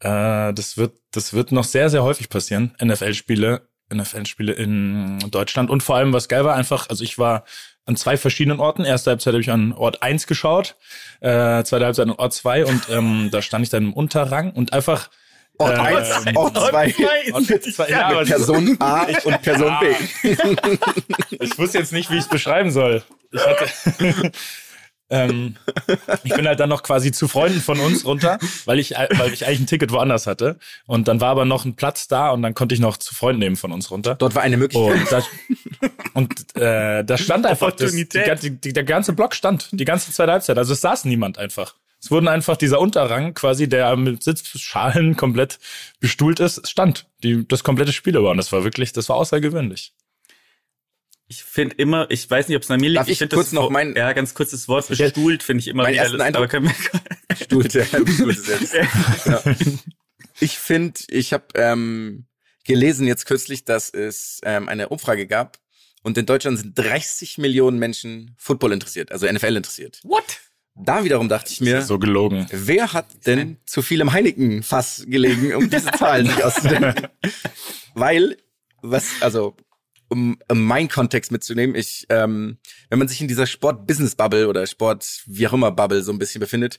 äh, das wird, das wird noch sehr, sehr häufig passieren. NFL-Spiele NFL-Spiele in Deutschland. Und vor allem, was geil war, einfach, also ich war an zwei verschiedenen Orten. Erste Halbzeit habe ich an Ort eins geschaut, äh, zweite Halbzeit an Ort zwei und ähm, da stand ich dann im Unterrang und einfach Ort äh, 1, Ort 2, Ort zwei, ja, aber Person A und Person B. ich wusste jetzt nicht, wie ich es beschreiben soll. Ich hatte. ähm, ich bin halt dann noch quasi zu Freunden von uns runter, weil ich, weil ich eigentlich ein Ticket woanders hatte. Und dann war aber noch ein Platz da und dann konnte ich noch zu Freunden nehmen von uns runter. Dort war eine Möglichkeit. Und da, und, äh, da stand einfach das, die, die, die, der ganze Block stand, die ganze zweite Halbzeit. Also es saß niemand einfach. Es wurden einfach dieser Unterrang quasi, der mit Sitzschalen komplett bestuhlt ist, stand die, das komplette Spiel über. Und das war wirklich, das war außergewöhnlich. Ich finde immer, ich weiß nicht, ob es an mir liegt. Darf ich find kurz das noch mein- ja ganz kurz das Wort bestuhlt finde ich immer Mein wieder. ersten Eindruck- Aber können wir, Stuhlte. Stuhlte selbst. Ja. Ich finde, ich habe ähm, gelesen jetzt kürzlich, dass es ähm, eine Umfrage gab und in Deutschland sind 30 Millionen Menschen Football interessiert, also NFL interessiert. What? Da wiederum dachte ich mir, So gelogen. wer hat denn zu viel im Heineken-Fass gelegen, um diese Zahlen sich auszudenken? Weil, was, also, um, um meinen Kontext mitzunehmen, ich, ähm, wenn man sich in dieser Sport-Business-Bubble oder Sport, wie auch immer, Bubble so ein bisschen befindet,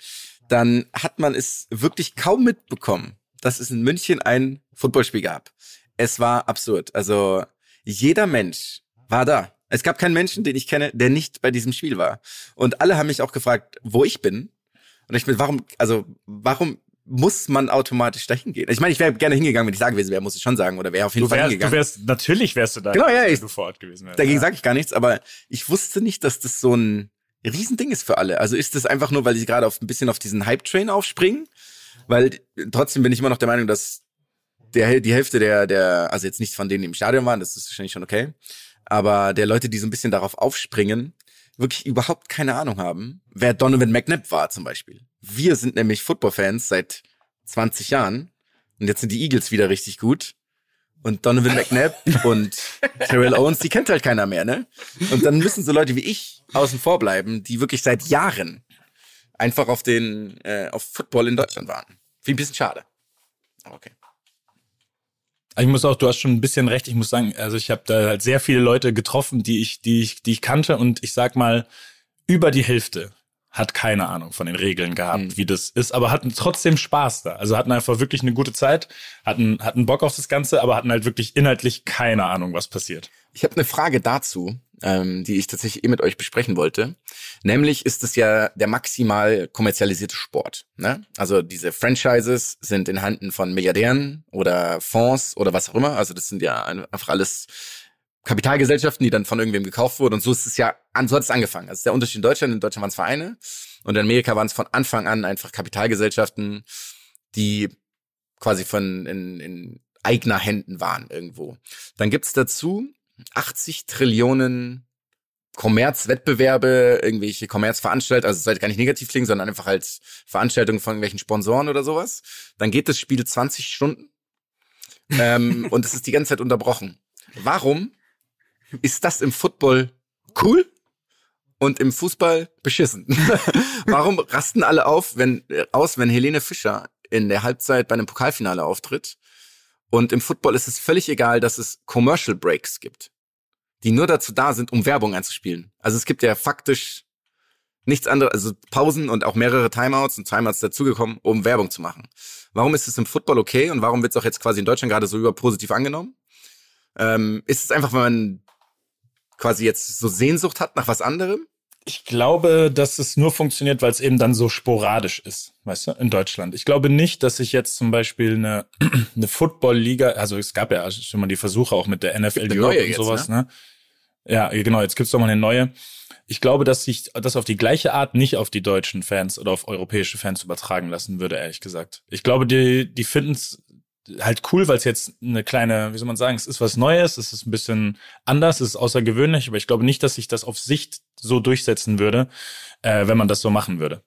dann hat man es wirklich kaum mitbekommen, dass es in München ein Footballspiel gab. Es war absurd. Also, jeder Mensch war da. Es gab keinen Menschen, den ich kenne, der nicht bei diesem Spiel war. Und alle haben mich auch gefragt, wo ich bin. Und ich bin, warum, also, warum muss man automatisch dahin gehen? Ich meine, ich wäre gerne hingegangen, wenn ich da gewesen wäre, muss ich schon sagen, oder wäre auf jeden Du Fall wärst, du hingegangen. wärst, natürlich wärst du da, Genau, ja, wenn ich- du vor Ort gewesen wärst. Dagegen ja. sage ich gar nichts, aber ich wusste nicht, dass das so ein Riesending ist für alle. Also ist das einfach nur, weil sie gerade auf ein bisschen auf diesen Hype-Train aufspringen? Weil trotzdem bin ich immer noch der Meinung, dass der, die Hälfte der, der, also jetzt nicht von denen, die im Stadion waren, das ist wahrscheinlich schon okay, aber der Leute, die so ein bisschen darauf aufspringen, wirklich überhaupt keine Ahnung haben, wer Donovan McNabb war zum Beispiel. Wir sind nämlich Football-Fans seit 20 Jahren und jetzt sind die Eagles wieder richtig gut. Und Donovan McNabb und Terrell Owens, die kennt halt keiner mehr, ne? Und dann müssen so Leute wie ich außen vor bleiben, die wirklich seit Jahren einfach auf den, äh, auf Football in Deutschland waren. Finde ich ein bisschen schade. Okay. Ich muss auch, du hast schon ein bisschen recht. Ich muss sagen, also ich habe da halt sehr viele Leute getroffen, die ich, die ich, die ich kannte und ich sag mal über die Hälfte hat keine Ahnung von den Regeln gehabt, Mhm. wie das ist, aber hatten trotzdem Spaß da. Also hatten einfach wirklich eine gute Zeit, hatten hatten Bock auf das Ganze, aber hatten halt wirklich inhaltlich keine Ahnung, was passiert. Ich habe eine Frage dazu, ähm, die ich tatsächlich eh mit euch besprechen wollte. Nämlich ist es ja der maximal kommerzialisierte Sport. Ne? Also diese Franchises sind in Handen von Milliardären oder Fonds oder was auch immer. Also das sind ja einfach alles Kapitalgesellschaften, die dann von irgendwem gekauft wurden. Und so ist es ja, so hat es angefangen. Also der Unterschied in Deutschland, in Deutschland waren es Vereine und in Amerika waren es von Anfang an einfach Kapitalgesellschaften, die quasi von in, in eigener Händen waren irgendwo. Dann gibt's dazu 80 Trillionen Kommerzwettbewerbe, irgendwelche Kommerzveranstaltungen, also es sollte gar nicht negativ klingen, sondern einfach als Veranstaltungen von irgendwelchen Sponsoren oder sowas. Dann geht das Spiel 20 Stunden ähm, und es ist die ganze Zeit unterbrochen. Warum ist das im Football cool und im Fußball beschissen? Warum rasten alle auf, wenn, aus, wenn Helene Fischer in der Halbzeit bei einem Pokalfinale auftritt? Und im Football ist es völlig egal, dass es Commercial Breaks gibt, die nur dazu da sind, um Werbung einzuspielen. Also es gibt ja faktisch nichts anderes, also Pausen und auch mehrere Timeouts und Timeouts dazugekommen, um Werbung zu machen. Warum ist es im Football okay und warum wird es auch jetzt quasi in Deutschland gerade so überpositiv angenommen? Ähm, ist es einfach, weil man quasi jetzt so Sehnsucht hat nach was anderem? Ich glaube, dass es nur funktioniert, weil es eben dann so sporadisch ist, weißt du, in Deutschland. Ich glaube nicht, dass ich jetzt zum Beispiel eine, eine Football-Liga, also es gab ja schon mal die Versuche auch mit der NFL eine Europe und jetzt, sowas, ne? Ja, genau, jetzt gibt's doch mal eine neue. Ich glaube, dass sich das auf die gleiche Art nicht auf die deutschen Fans oder auf europäische Fans übertragen lassen würde, ehrlich gesagt. Ich glaube, die, die finden's halt cool, weil es jetzt eine kleine, wie soll man sagen, es ist was Neues, es ist ein bisschen anders, es ist außergewöhnlich, aber ich glaube nicht, dass sich das auf Sicht so durchsetzen würde, äh, wenn man das so machen würde.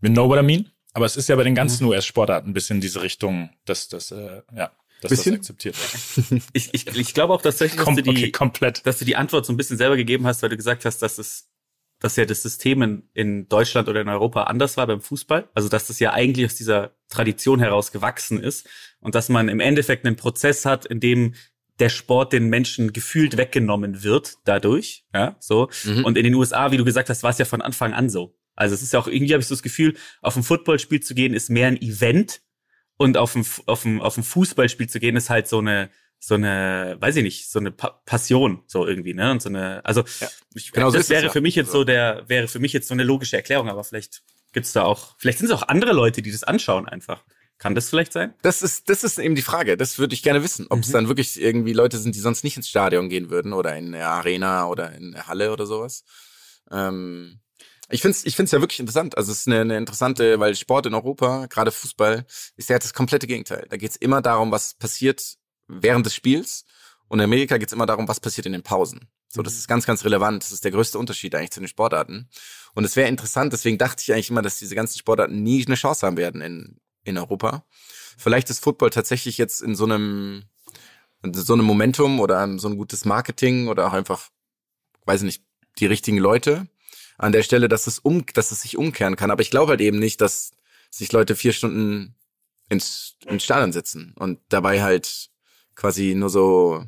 You know what I mean? Aber es ist ja bei den ganzen US-Sportarten ein bisschen diese Richtung, dass das, äh, ja, dass Bisschen? das akzeptiert wird. Ich, ich, ich glaube auch tatsächlich, dass Kom du, die, okay, komplett. dass du die Antwort so ein bisschen selber gegeben hast, weil du gesagt hast, dass es dass ja das System in, in Deutschland oder in Europa anders war beim Fußball. Also dass das ja eigentlich aus dieser Tradition heraus gewachsen ist und dass man im Endeffekt einen Prozess hat, in dem der Sport den Menschen gefühlt weggenommen wird dadurch. Ja, so. Mhm. Und in den USA, wie du gesagt hast, war es ja von Anfang an so. Also es ist ja auch irgendwie habe ich so das Gefühl, auf ein Footballspiel zu gehen ist mehr ein Event und auf ein auf ein auf ein Fußballspiel zu gehen ist halt so eine so eine, weiß ich nicht, so eine pa Passion, so irgendwie, ne? Und so eine, also ich, genau so das es wäre ja. für mich jetzt so der, wäre für mich jetzt so eine logische Erklärung, aber vielleicht gibt's da auch, vielleicht sind es auch andere Leute, die das anschauen einfach. Kann das vielleicht sein? Das ist, das ist eben die Frage. Das würde ich gerne wissen. Ob es dann wirklich irgendwie Leute sind, die sonst nicht ins Stadion gehen würden oder in der Arena oder in der Halle oder sowas. Ähm, ich finde es ich find's ja wirklich interessant. Also es ist eine, eine interessante, weil Sport in Europa, gerade Fußball, ist ja das komplette Gegenteil. Da geht es immer darum, was passiert während des Spiels. Und in Amerika geht es immer darum, was passiert in den Pausen. So, das ist ganz, ganz relevant. Das ist der größte Unterschied eigentlich zu den Sportarten. Und es wäre interessant, deswegen dachte ich eigentlich immer, dass diese ganzen Sportarten nie eine Chance haben werden in, in Europa. Vielleicht ist Football tatsächlich jetzt in so einem, in so einem Momentum oder so ein gutes Marketing oder auch einfach, weiß ich nicht, die richtigen Leute an der Stelle, dass es um, dass es sich umkehren kann. Aber ich glaube halt eben nicht, dass sich Leute vier Stunden ins, ins Stadion setzen und dabei halt quasi nur so,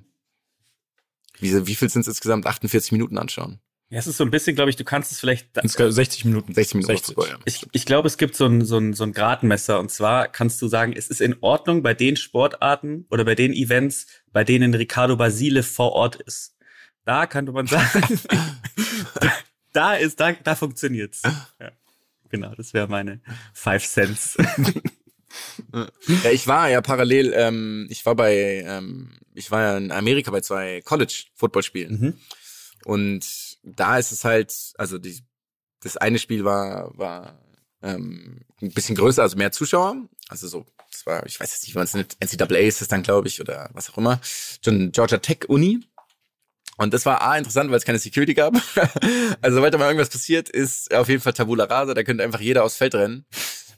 wie, wie viel sind es insgesamt? 48 Minuten anschauen. Ja, es ist so ein bisschen, glaube ich, du kannst es vielleicht, Insgesamt 60 Minuten. 60 Minuten 60. Football, ja. ich, ich glaube, es gibt so ein, so, ein, so ein Gradmesser. Und zwar kannst du sagen, es ist in Ordnung bei den Sportarten oder bei den Events, bei denen Ricardo Basile vor Ort ist. Da könnte man sagen, da ist, da, da funktioniert's. Ja. Genau, das wäre meine Five Cents. Ja, ich war ja parallel, ähm, ich war bei, ähm, ich war ja in Amerika bei zwei College-Footballspielen. Mhm. Und da ist es halt, also die, das eine Spiel war, war ähm, ein bisschen größer, also mehr Zuschauer. Also so, das war, ich weiß jetzt nicht, wie man es nennt, NCAA ist es dann, glaube ich, oder was auch immer. Schon Georgia Tech Uni. Und das war A, interessant, weil es keine Security gab. also sobald da mal irgendwas passiert, ist auf jeden Fall Tabula Rasa, da könnte einfach jeder aufs Feld rennen.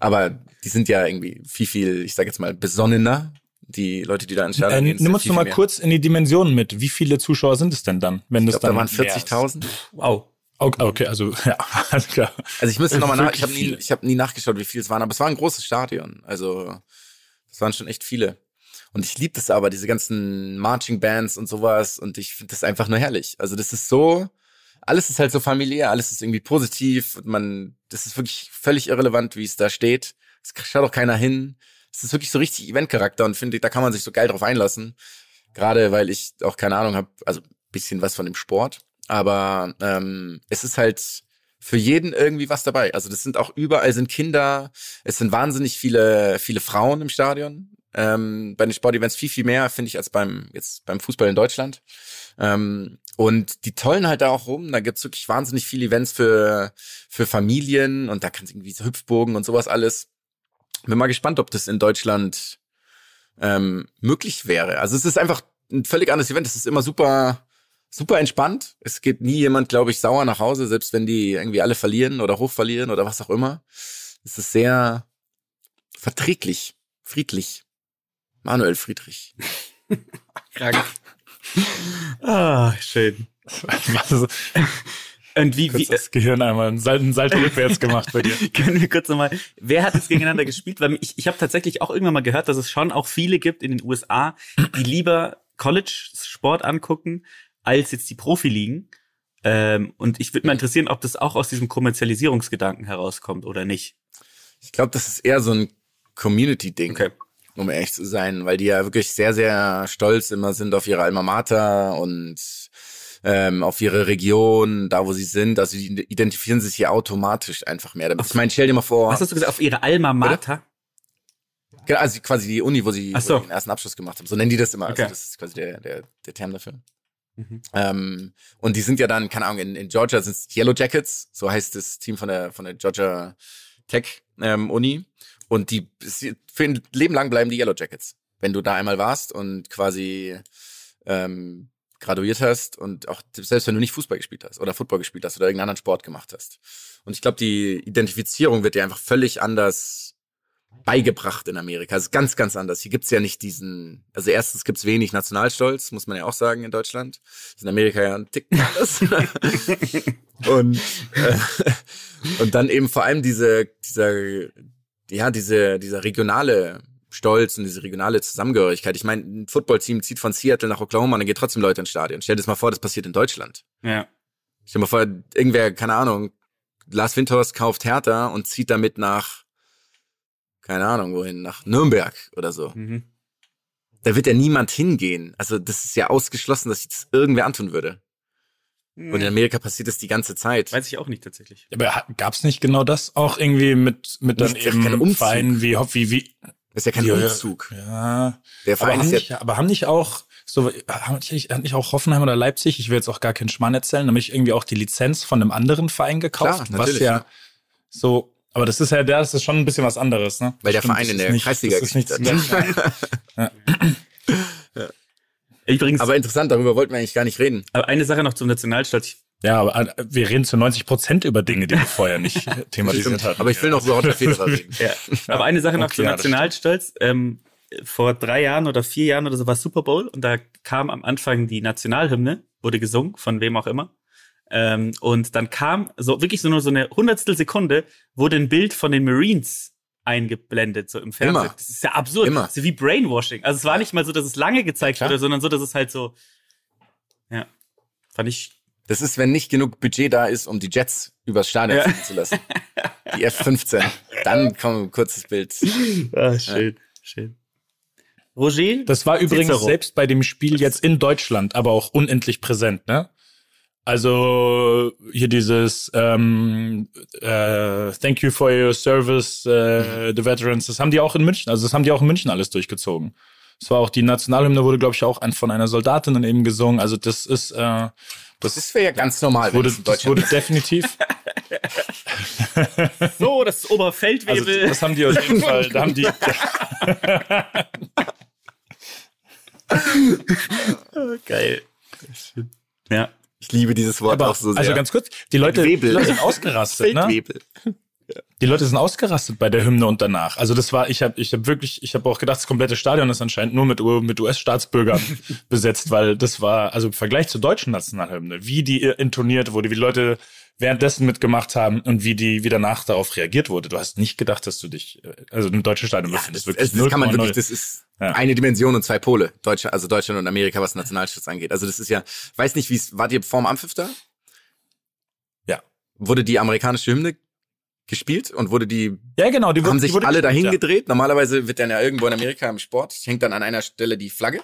Aber die sind ja irgendwie viel, viel, ich sag jetzt mal, besonnener. Die Leute, die da ins Stadion Äh, gehen. sind nimm uns noch mal mehr. kurz in die Dimensionen mit. Wie viele Zuschauer sind es denn dann, wenn Ich das glaube, da waren mehr ist? 40.000. Wow. Okay, also ja, alles klar. Also ich müsste nochmal nach, ich habe nie, ich habe nie nachgeschaut, wie viel es waren, aber es war ein großes Stadion. Also das waren schon echt viele. Und ich liebe das aber, diese ganzen Marching Bands und sowas. Und ich finde das einfach nur herrlich. Also das ist so, alles ist halt so familiär, alles ist irgendwie positiv. Und man, das ist wirklich völlig irrelevant, wie es da steht. Es schaut auch keiner hin. Es ist wirklich so richtig Eventcharakter und finde, da kann man sich so geil drauf einlassen. Gerade weil ich auch keine Ahnung habe, also bisschen was von dem Sport. Aber ähm, es ist halt für jeden irgendwie was dabei. Also das sind auch überall sind Kinder, es sind wahnsinnig viele, viele Frauen im Stadion. Ähm, bei den Sportevents viel, viel mehr, finde ich, als beim, jetzt beim Fußball in Deutschland. Ähm, und die tollen halt da auch rum. Da gibt's wirklich wahnsinnig viele Events für, für Familien und da kann irgendwie so Hüpfbogen und sowas alles. Bin mal gespannt, ob das in Deutschland ähm, möglich wäre. Also es ist einfach ein völlig anderes Event. Es ist immer super, super entspannt. Es geht nie jemand, glaube ich, sauer nach Hause, selbst wenn die irgendwie alle verlieren oder hoch verlieren oder was auch immer. Es ist sehr verträglich, friedlich. Manuel Friedrich. Krank. ah, schön. Und wie, kurz wie, das Gehirn einmal einen Salto, einen Salto rückwärts gemacht bei dir. Können wir kurz nochmal, wer hat es gegeneinander gespielt? Weil ich, ich habe tatsächlich auch irgendwann mal gehört, dass es schon auch viele gibt in den USA, die lieber College-Sport angucken, als jetzt die Profiligen. Ähm, und ich würde mal interessieren, ob das auch aus diesem Kommerzialisierungsgedanken herauskommt oder nicht. Ich glaube, das ist eher so ein Community-Ding. Okay. Um ehrlich zu sein, weil die ja wirklich sehr, sehr stolz immer sind auf ihre Alma Mater und ähm, auf ihre Region, da wo sie sind. Also die identifizieren sich hier automatisch einfach mehr damit. Ich meine, stell dir mal vor, Was hast du gesagt? Auf ihre Alma Mater? Genau, also quasi die Uni, wo sie, so. wo sie den ersten Abschluss gemacht haben. So nennen die das immer. Also Okay. das ist quasi der, der, der Term dafür. Mhm. Ähm, und die sind ja dann, keine Ahnung, in, in Georgia sind es Yellow Jackets, so heißt das Team von der, von der Georgia Tech ähm, Uni. Und die für ein Leben lang bleiben die Yellow Jackets. Wenn du da einmal warst und quasi ähm, graduiert hast und auch selbst wenn du nicht Fußball gespielt hast oder Football gespielt hast oder irgendeinen anderen Sport gemacht hast. Und ich glaube, die Identifizierung wird dir einfach völlig anders beigebracht in Amerika. Das ist ganz, ganz anders. Hier gibt's ja nicht diesen, also erstens gibt's wenig Nationalstolz, muss man ja auch sagen in Deutschland. Ist in Amerika ja ein Tick anders. und, äh, und dann eben vor allem diese, dieser, ja, diese, dieser regionale Stolz und diese regionale Zusammengehörigkeit. Ich meine, ein Footballteam zieht von Seattle nach Oklahoma und dann geht trotzdem Leute ins Stadion. Stell dir das mal vor, das passiert in Deutschland. Ja. Stell dir mal vor, irgendwer, keine Ahnung, Lars Windhorst kauft Hertha und zieht damit nach, keine Ahnung, wohin, nach Nürnberg oder so. Mhm. Da wird ja niemand hingehen. Also das ist ja ausgeschlossen, dass sich das irgendwer antun würde. Und in Amerika passiert das die ganze Zeit. Weiß ich auch nicht tatsächlich. Aber gab's nicht genau das auch irgendwie mit, mit dann Nicht, kein eben Umzug. Vereinen wie, wie, wie, Das ist ja kein Ja, Umzug. ja. Der Aber Verein haben, ist nicht, ja, aber haben nicht auch so haben nicht, hat nicht auch Hoffenheim oder Leipzig, ich will jetzt auch gar keinen Schmarrn erzählen, nämlich irgendwie auch die Lizenz von einem anderen Verein gekauft, Klar, was natürlich, ja, ja. so, aber das ist ja, das ist schon ein bisschen was anderes, ne? weil der Stimmt, Verein das in ist der nicht- Kreisliga das ist nicht gespielt hat. Übrigens, aber, Aber interessant, darüber wollten wir eigentlich gar nicht reden. eine Sache noch zum Nationalstolz. Ich- Ja, aber äh, wir reden zu 90 Prozent über Dinge, die wir vorher nicht thematisiert hatten. Aber ich will noch über Roger Federer reden. Ja. Aber eine Sache noch Okay, zum ja, Nationalstolz. Ähm, vor drei Jahren oder vier Jahren oder so war Super Bowl und da kam am Anfang die Nationalhymne, wurde gesungen, von wem auch immer. Ähm, und dann kam so wirklich so nur so eine hundertstel Sekunde, wurde ein Bild von den Marines eingeblendet, so im Fernsehen. Immer. Das ist ja absurd. Immer. Ist wie Brainwashing. Also es war nicht mal so, dass es lange gezeigt Klar. wurde, sondern so, dass es halt so, ja, fand ich, Das ist, wenn nicht genug Budget da ist, um die Jets übers Stadion Ja. fliegen zu lassen. Die F-15. Dann kommt ein kurzes Bild. ah, schön, schön. Roger? Das war übrigens Cicero. selbst bei dem Spiel jetzt in Deutschland, aber auch unendlich präsent, ne? Also hier dieses ähm, äh, Thank you for your service, äh, the veterans, das haben die auch in München, also das haben die auch in München alles durchgezogen. Es war auch die Nationalhymne wurde, glaube ich, auch von einer Soldatin dann eben gesungen. Also das ist äh, das, Das wäre ja ganz normal, wurde, das wurde definitiv. So, das Also Oberfeldwebel. das haben die auf jeden Fall. Da haben die. Geil. Ja. Ich liebe dieses Wort Aber, auch so sehr. also ganz kurz, die Leute, die. Leute sind ausgerastet, ne? Die Leute sind ausgerastet bei der Hymne und danach. Also das war, ich habe, ich habe wirklich, ich habe auch gedacht, das komplette Stadion ist anscheinend nur mit, mit US-Staatsbürgern besetzt, weil das war, also im Vergleich zur deutschen Nationalhymne, wie die intoniert wurde, wie die Leute währenddessen mitgemacht haben und wie die, wie danach darauf reagiert wurde. Du hast nicht gedacht, dass du dich, äh, also im deutschen Stadion Ja, befindest. das, das, das kann man wirklich, das ist Ja. eine Dimension und zwei Pole. Deutschland, also Deutschland und Amerika, was Nationalschutz angeht. Also das ist ja, weiß nicht, wie es, wart ihr vorm Ampfiff da? Ja. Wurde die amerikanische Hymne gespielt und wurde die, Ja, genau, die wurde- haben die sich wurde alle gespielt, dahin ja. gedreht. Normalerweise wird dann ja irgendwo in Amerika im Sport, hängt dann an einer Stelle die Flagge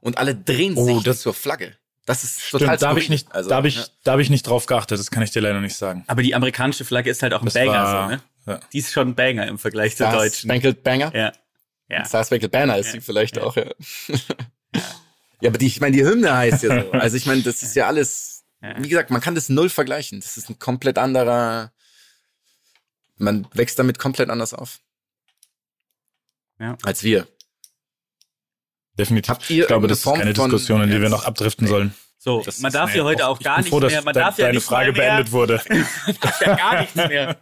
und alle drehen Oh, sich das- zur Flagge. Das ist Stimmt, total da habe ich nicht, also, da habe ich, ja. da habe ich nicht drauf geachtet. Das kann ich dir leider nicht sagen. Aber die amerikanische Flagge ist halt auch ein Das Banger, war- so, ne? ja. Die ist schon ein Banger im Vergleich zur deutschen. Spangled Banger? Ja. Ja. Star Spangled Banner ist Ja. sie vielleicht Ja. auch, ja. ja, aber die, ich meine, die Hymne heißt ja so. Also ich meine, das ist ja alles, Ja. wie gesagt, man kann das null vergleichen. Das ist ein komplett anderer, man wächst damit komplett anders auf. Ja. Als wir. Definitiv. Habt ihr ich glaube, das ist Form keine von- Diskussion, in die wir Ja, noch abdriften sollen. So, Das man ist- darf hier heute auch gar nicht froh, dass mehr, man darf ja deine nicht Frage mehr, beendet wurde. darf ja gar nichts mehr.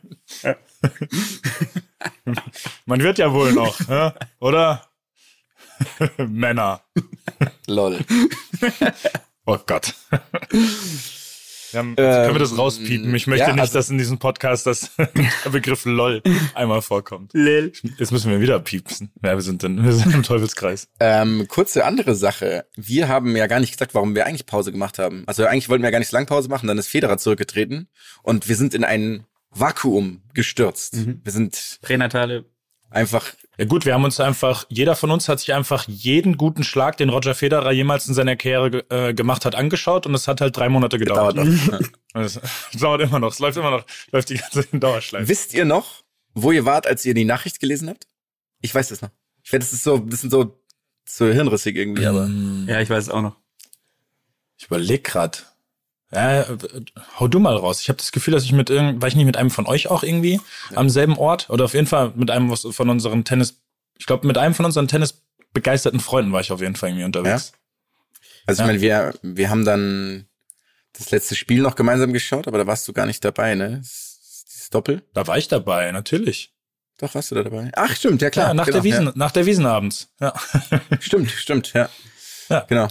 Man wird ja wohl noch, ja? oder? Männer. Lol. Oh Gott. Wir haben, können wir das rauspiepen? Ich möchte ja, nicht, also- dass in diesem Podcast das, der Begriff LOL einmal vorkommt. Lil. Jetzt müssen wir wieder piepsen. Ja, wir sind, dann, wir sind im Teufelskreis. Ähm, kurze andere Sache. Wir haben ja gar nicht gesagt, warum wir eigentlich Pause gemacht haben. Also eigentlich wollten wir ja gar nicht so lange Pause machen, dann ist Federer zurückgetreten und wir sind in ein Vakuum gestürzt. Wir sind Pränatale. Einfach Ja gut, wir haben uns einfach, jeder von uns hat sich einfach jeden guten Schlag, den Roger Federer jemals in seiner Karriere äh, gemacht hat, angeschaut und es hat halt drei Monate gedauert. gedauert. Es es dauert immer noch, es läuft immer noch, läuft die ganze Zeit in Dauerschleife. Wisst ihr noch, wo ihr wart, als ihr die Nachricht gelesen habt? Ich weiß das noch. Ich werde, das ist so, das sind so, so hirnrissig irgendwie, aber. Ja, ich weiß es auch noch. Ich überleg grad. Ja, äh, hau du mal raus. Ich habe das Gefühl, dass ich mit irgend, war ich nicht mit einem von euch auch irgendwie am selben Ort oder auf jeden Fall mit einem von unseren Tennis, ich glaube mit einem von unseren Tennis begeisterten Freunden war ich auf jeden Fall irgendwie unterwegs. Also Ja. ich meine, wir, wir haben dann das letzte Spiel noch gemeinsam geschaut, aber da warst du gar nicht dabei, ne? Das Doppel. Da war ich dabei, natürlich. Doch, warst du da dabei? Ach, stimmt, ja klar. Ja, nach, genau, der Wiesen, nach der Wiesen abends. Ja. Ja. Stimmt, stimmt, ja. Ja. Genau.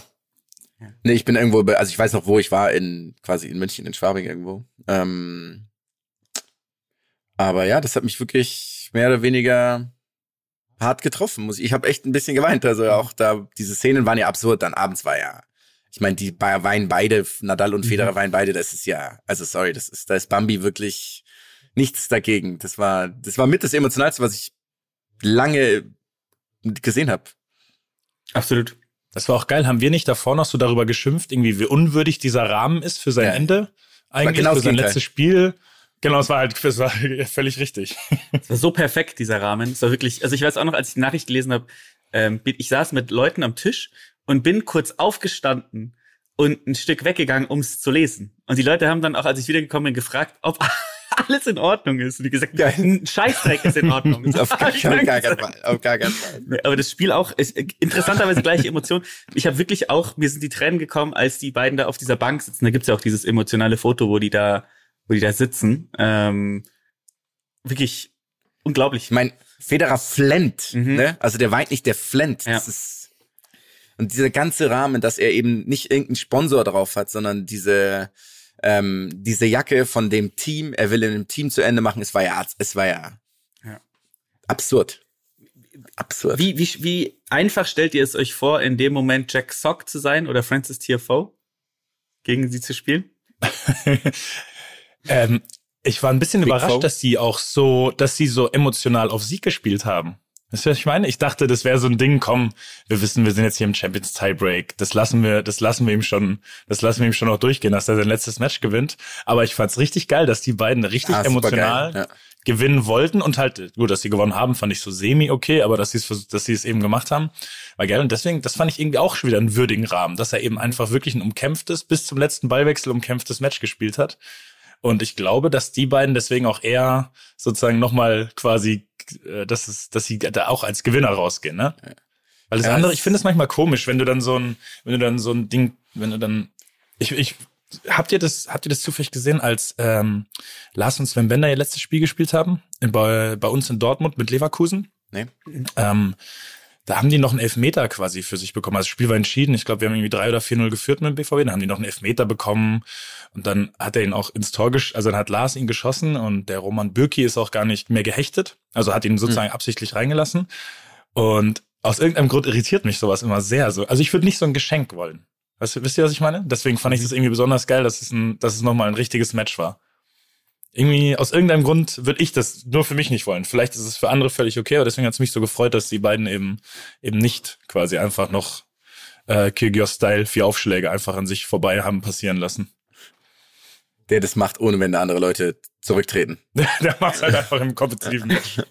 Nee, ich bin irgendwo, bei, also ich weiß noch, wo ich war, in quasi in München, in Schwabing irgendwo. Ähm, aber ja, das hat mich wirklich mehr oder weniger hart getroffen. Muss ich ich habe echt ein bisschen geweint. Also auch da, diese Szenen waren ja absurd. Dann abends war ja, ich meine, die weinen beide, Nadal und Federer weinen beide. Das ist ja, also sorry, das ist, da ist Bambi wirklich nichts dagegen. Das war, das war mit das emotionalste, was ich lange gesehen habe. Absolut. Das war auch geil. Haben wir nicht davor noch so darüber geschimpft, irgendwie, wie unwürdig dieser Rahmen ist für sein Ja. Ende? Eigentlich genau für sein Gegenteil. letztes Spiel. Genau, es war halt es war völlig richtig. Es war so perfekt, dieser Rahmen. Es war wirklich, also ich weiß auch noch, als ich die Nachricht gelesen habe, ähm, ich saß mit Leuten am Tisch und bin kurz aufgestanden und ein Stück weggegangen, um es zu lesen. Und die Leute haben dann auch, als ich wiedergekommen bin, gefragt, ob alles in Ordnung ist. Und die gesagt, Geil. ein Scheißdreck ist in Ordnung. Auf gar, auf gar keinen Fall. Auf gar keinen Fall. Nee, Aber das Spiel auch ist interessanterweise gleiche Emotion. Ich habe wirklich auch, mir sind die Tränen gekommen, als die beiden da auf dieser Bank sitzen. Da gibt's ja auch dieses emotionale Foto, wo die da, wo die da sitzen. Ähm, wirklich unglaublich. Ich meine, Federer flennt, Mhm. ne? Also der weint nicht, der flennt. Ja. Das ist und dieser ganze Rahmen, dass er eben nicht irgendeinen Sponsor drauf hat, sondern diese ähm, diese Jacke von dem Team, er will in dem Team zu Ende machen, es war ja, es war ja, Ja. absurd. Absurd. Wie, wie, wie einfach stellt ihr es euch vor, in dem Moment Jack Sock zu sein oder Francis TFO gegen sie zu spielen? ähm, ich war ein bisschen Big überrascht, Foe. dass sie auch so, dass sie so emotional auf Sieg gespielt haben. Weißt du, was ich meine? Ich dachte, das wäre so ein Ding, komm, wir wissen, wir sind jetzt hier im Champions Tiebreak. Das lassen wir, das lassen wir ihm schon, das lassen wir ihm schon noch durchgehen, dass er sein letztes Match gewinnt. Aber ich fand's richtig geil, dass die beiden richtig Ah, emotional ja. gewinnen wollten und halt, gut, dass sie gewonnen haben, fand ich so semi okay, aber dass sie es, dass sie es eben gemacht haben, war geil. Und deswegen, das fand ich irgendwie auch schon wieder einen würdigen Rahmen, dass er eben einfach wirklich ein umkämpftes, bis zum letzten Ballwechsel umkämpftes Match gespielt hat. Und ich glaube, dass die beiden deswegen auch eher sozusagen nochmal quasi, dass es, dass sie da auch als Gewinner rausgehen, ne? Weil das Ja, andere, ich finde es manchmal komisch, wenn du dann so ein, wenn du dann so ein Ding, wenn du dann, ich, ich, habt ihr das, habt ihr das zufällig gesehen, als ähm, Lars und Sven Bender ihr letztes Spiel gespielt haben, in, bei, bei uns in Dortmund mit Leverkusen? Nee. Ähm, da haben die noch einen Elfmeter quasi für sich bekommen. Also das Spiel war entschieden. Ich glaube, wir haben irgendwie 3 oder 4-0 geführt mit dem BVB. Dann haben die noch einen Elfmeter bekommen. Und dann hat er ihn auch ins Tor gesch also dann hat Lars ihn geschossen und der Roman Bürki ist auch gar nicht mehr gehechtet. Also hat ihn sozusagen absichtlich reingelassen. Und aus irgendeinem Grund irritiert mich sowas immer sehr. So. Also ich würde nicht so ein Geschenk wollen. Weißt, du- wisst ihr, was ich meine? Deswegen fand ich das irgendwie besonders geil, dass es, ein, dass es nochmal ein richtiges Match war. Irgendwie, aus irgendeinem Grund würde ich das nur für mich nicht wollen. Vielleicht ist es für andere völlig okay, aber deswegen hat es mich so gefreut, dass die beiden eben eben nicht quasi einfach noch äh, Kyrgios-Style vier Aufschläge einfach an sich vorbei haben passieren lassen. Der das macht, ohne wenn da andere Leute zurücktreten. Der macht halt einfach im kompetitiven Match.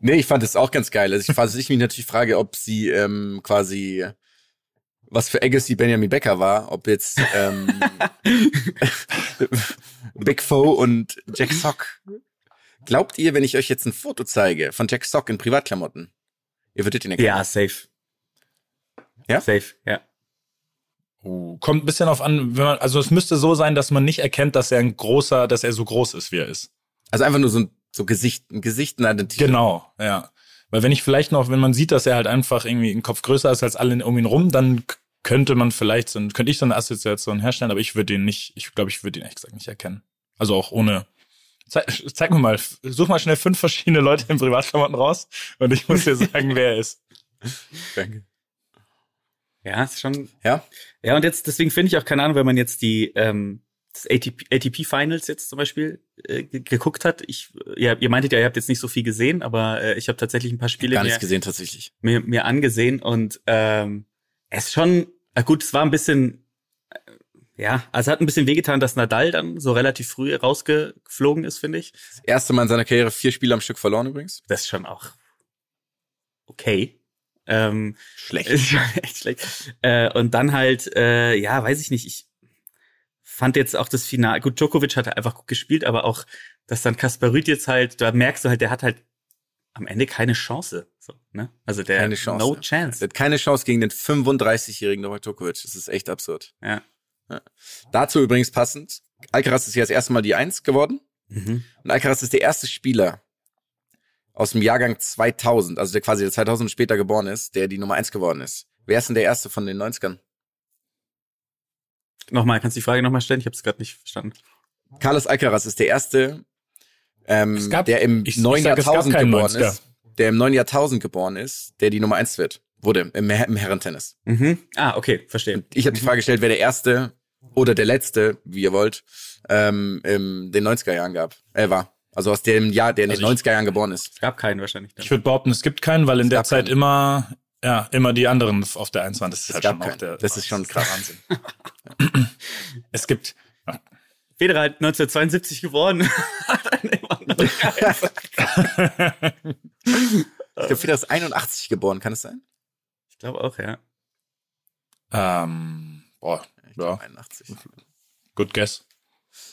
Nee, ich fand das auch ganz geil. Also ich, was ich mich natürlich frage, ob sie ähm, quasi was für Agassi Benjamin Becker war, ob jetzt ähm, Big Foe und Jack Sock. Glaubt ihr, wenn ich euch jetzt ein Foto zeige von Jack Sock in Privatklamotten, ihr würdet ihn erkennen? Ja, safe. Ja? Safe, ja. Uh, kommt ein bisschen auf an, wenn man, also es müsste so sein, dass man nicht erkennt, dass er ein großer, dass er so groß ist, wie er ist. Also einfach nur so ein so Gesicht, ein Gesicht, ein Identität. Genau, ja. Weil wenn ich vielleicht noch, wenn man sieht, dass er halt einfach irgendwie ein Kopf größer ist als alle um ihn rum, dann könnte man vielleicht so, ein- könnte ich so eine Assoziation herstellen, aber ich würde ihn nicht, ich glaube, ich würde ihn ehrlich gesagt nicht erkennen. Also auch ohne. Zeig, zeig mir mal, such mal schnell fünf verschiedene Leute in Privatklamotten raus und ich muss dir sagen, wer er ist. Danke. Ja, ist schon. Ja? Ja, und jetzt, deswegen finde ich auch keine Ahnung, wenn man jetzt die ähm, das ATP, ATP Finals jetzt zum Beispiel äh, ge- geguckt hat. Ich, ja, ihr meintet ja, ihr habt jetzt nicht so viel gesehen, aber äh, ich habe tatsächlich ein paar Spiele Gar nichts gesehen tatsächlich. mir, mir angesehen und ähm, es ist schon, äh, gut, es war ein bisschen, äh, ja, also hat ein bisschen wehgetan, dass Nadal dann so relativ früh rausgeflogen ist, finde ich. Das erste Mal in seiner Karriere vier Spiele am Stück verloren übrigens. Das ist schon auch okay. Ähm, Schlecht. Echt schlecht. Äh, und dann halt, äh, ja, weiß ich nicht, ich fand jetzt auch das Finale, gut, Djokovic hat einfach gut gespielt, aber auch, dass dann Kaspar Rüth jetzt halt, da merkst du halt, der hat halt am Ende keine Chance. So, ne? Also der Keine Chance. no chance. hat keine Chance gegen den 35-jährigen Novak Djokovic. Das ist echt absurd. Ja. Dazu übrigens passend, Alcaraz ist ja das erste Mal die Eins geworden. Mhm. Und Alcaraz ist der erste Spieler aus dem Jahrgang 2000, also der quasi der 2000 später geboren ist, der die Nummer eins geworden ist. Wer ist denn der erste von den 90ern? Nochmal, kannst du die Frage nochmal stellen? Ich habe es gerade nicht verstanden. Carlos Alcaraz ist der erste, ähm, Es gab- der im ich- ich neuen sag, es gab Jahrtausend geboren 90er. ist, der im neuen Jahrtausend geboren ist, der die Nummer eins wird, wurde im, im Herrentennis. Mhm. Ah, okay, verstehe. Ich habe die Frage gestellt, wer der erste oder der letzte, wie ihr wollt, ähm, in den 90er Jahren gab, äh, war. Also aus dem Jahr, der in den Also ich- 90er Jahren geboren ist. Es gab keinen wahrscheinlich. Dann. Ich würde behaupten, es gibt keinen, weil in Es der Zeit keinen. immer, ja, immer die anderen auf der Eins waren. Das ist Es halt schon der, Das ist schon krass. Wahnsinn. es gibt, Federer hat 1972 geboren. Hat einen immer noch keinen. Ich glaube, Federer ist 81 geboren, kann es sein? ich glaube auch, ja. ähm, boah, Ich ja, glaub 81. good guess.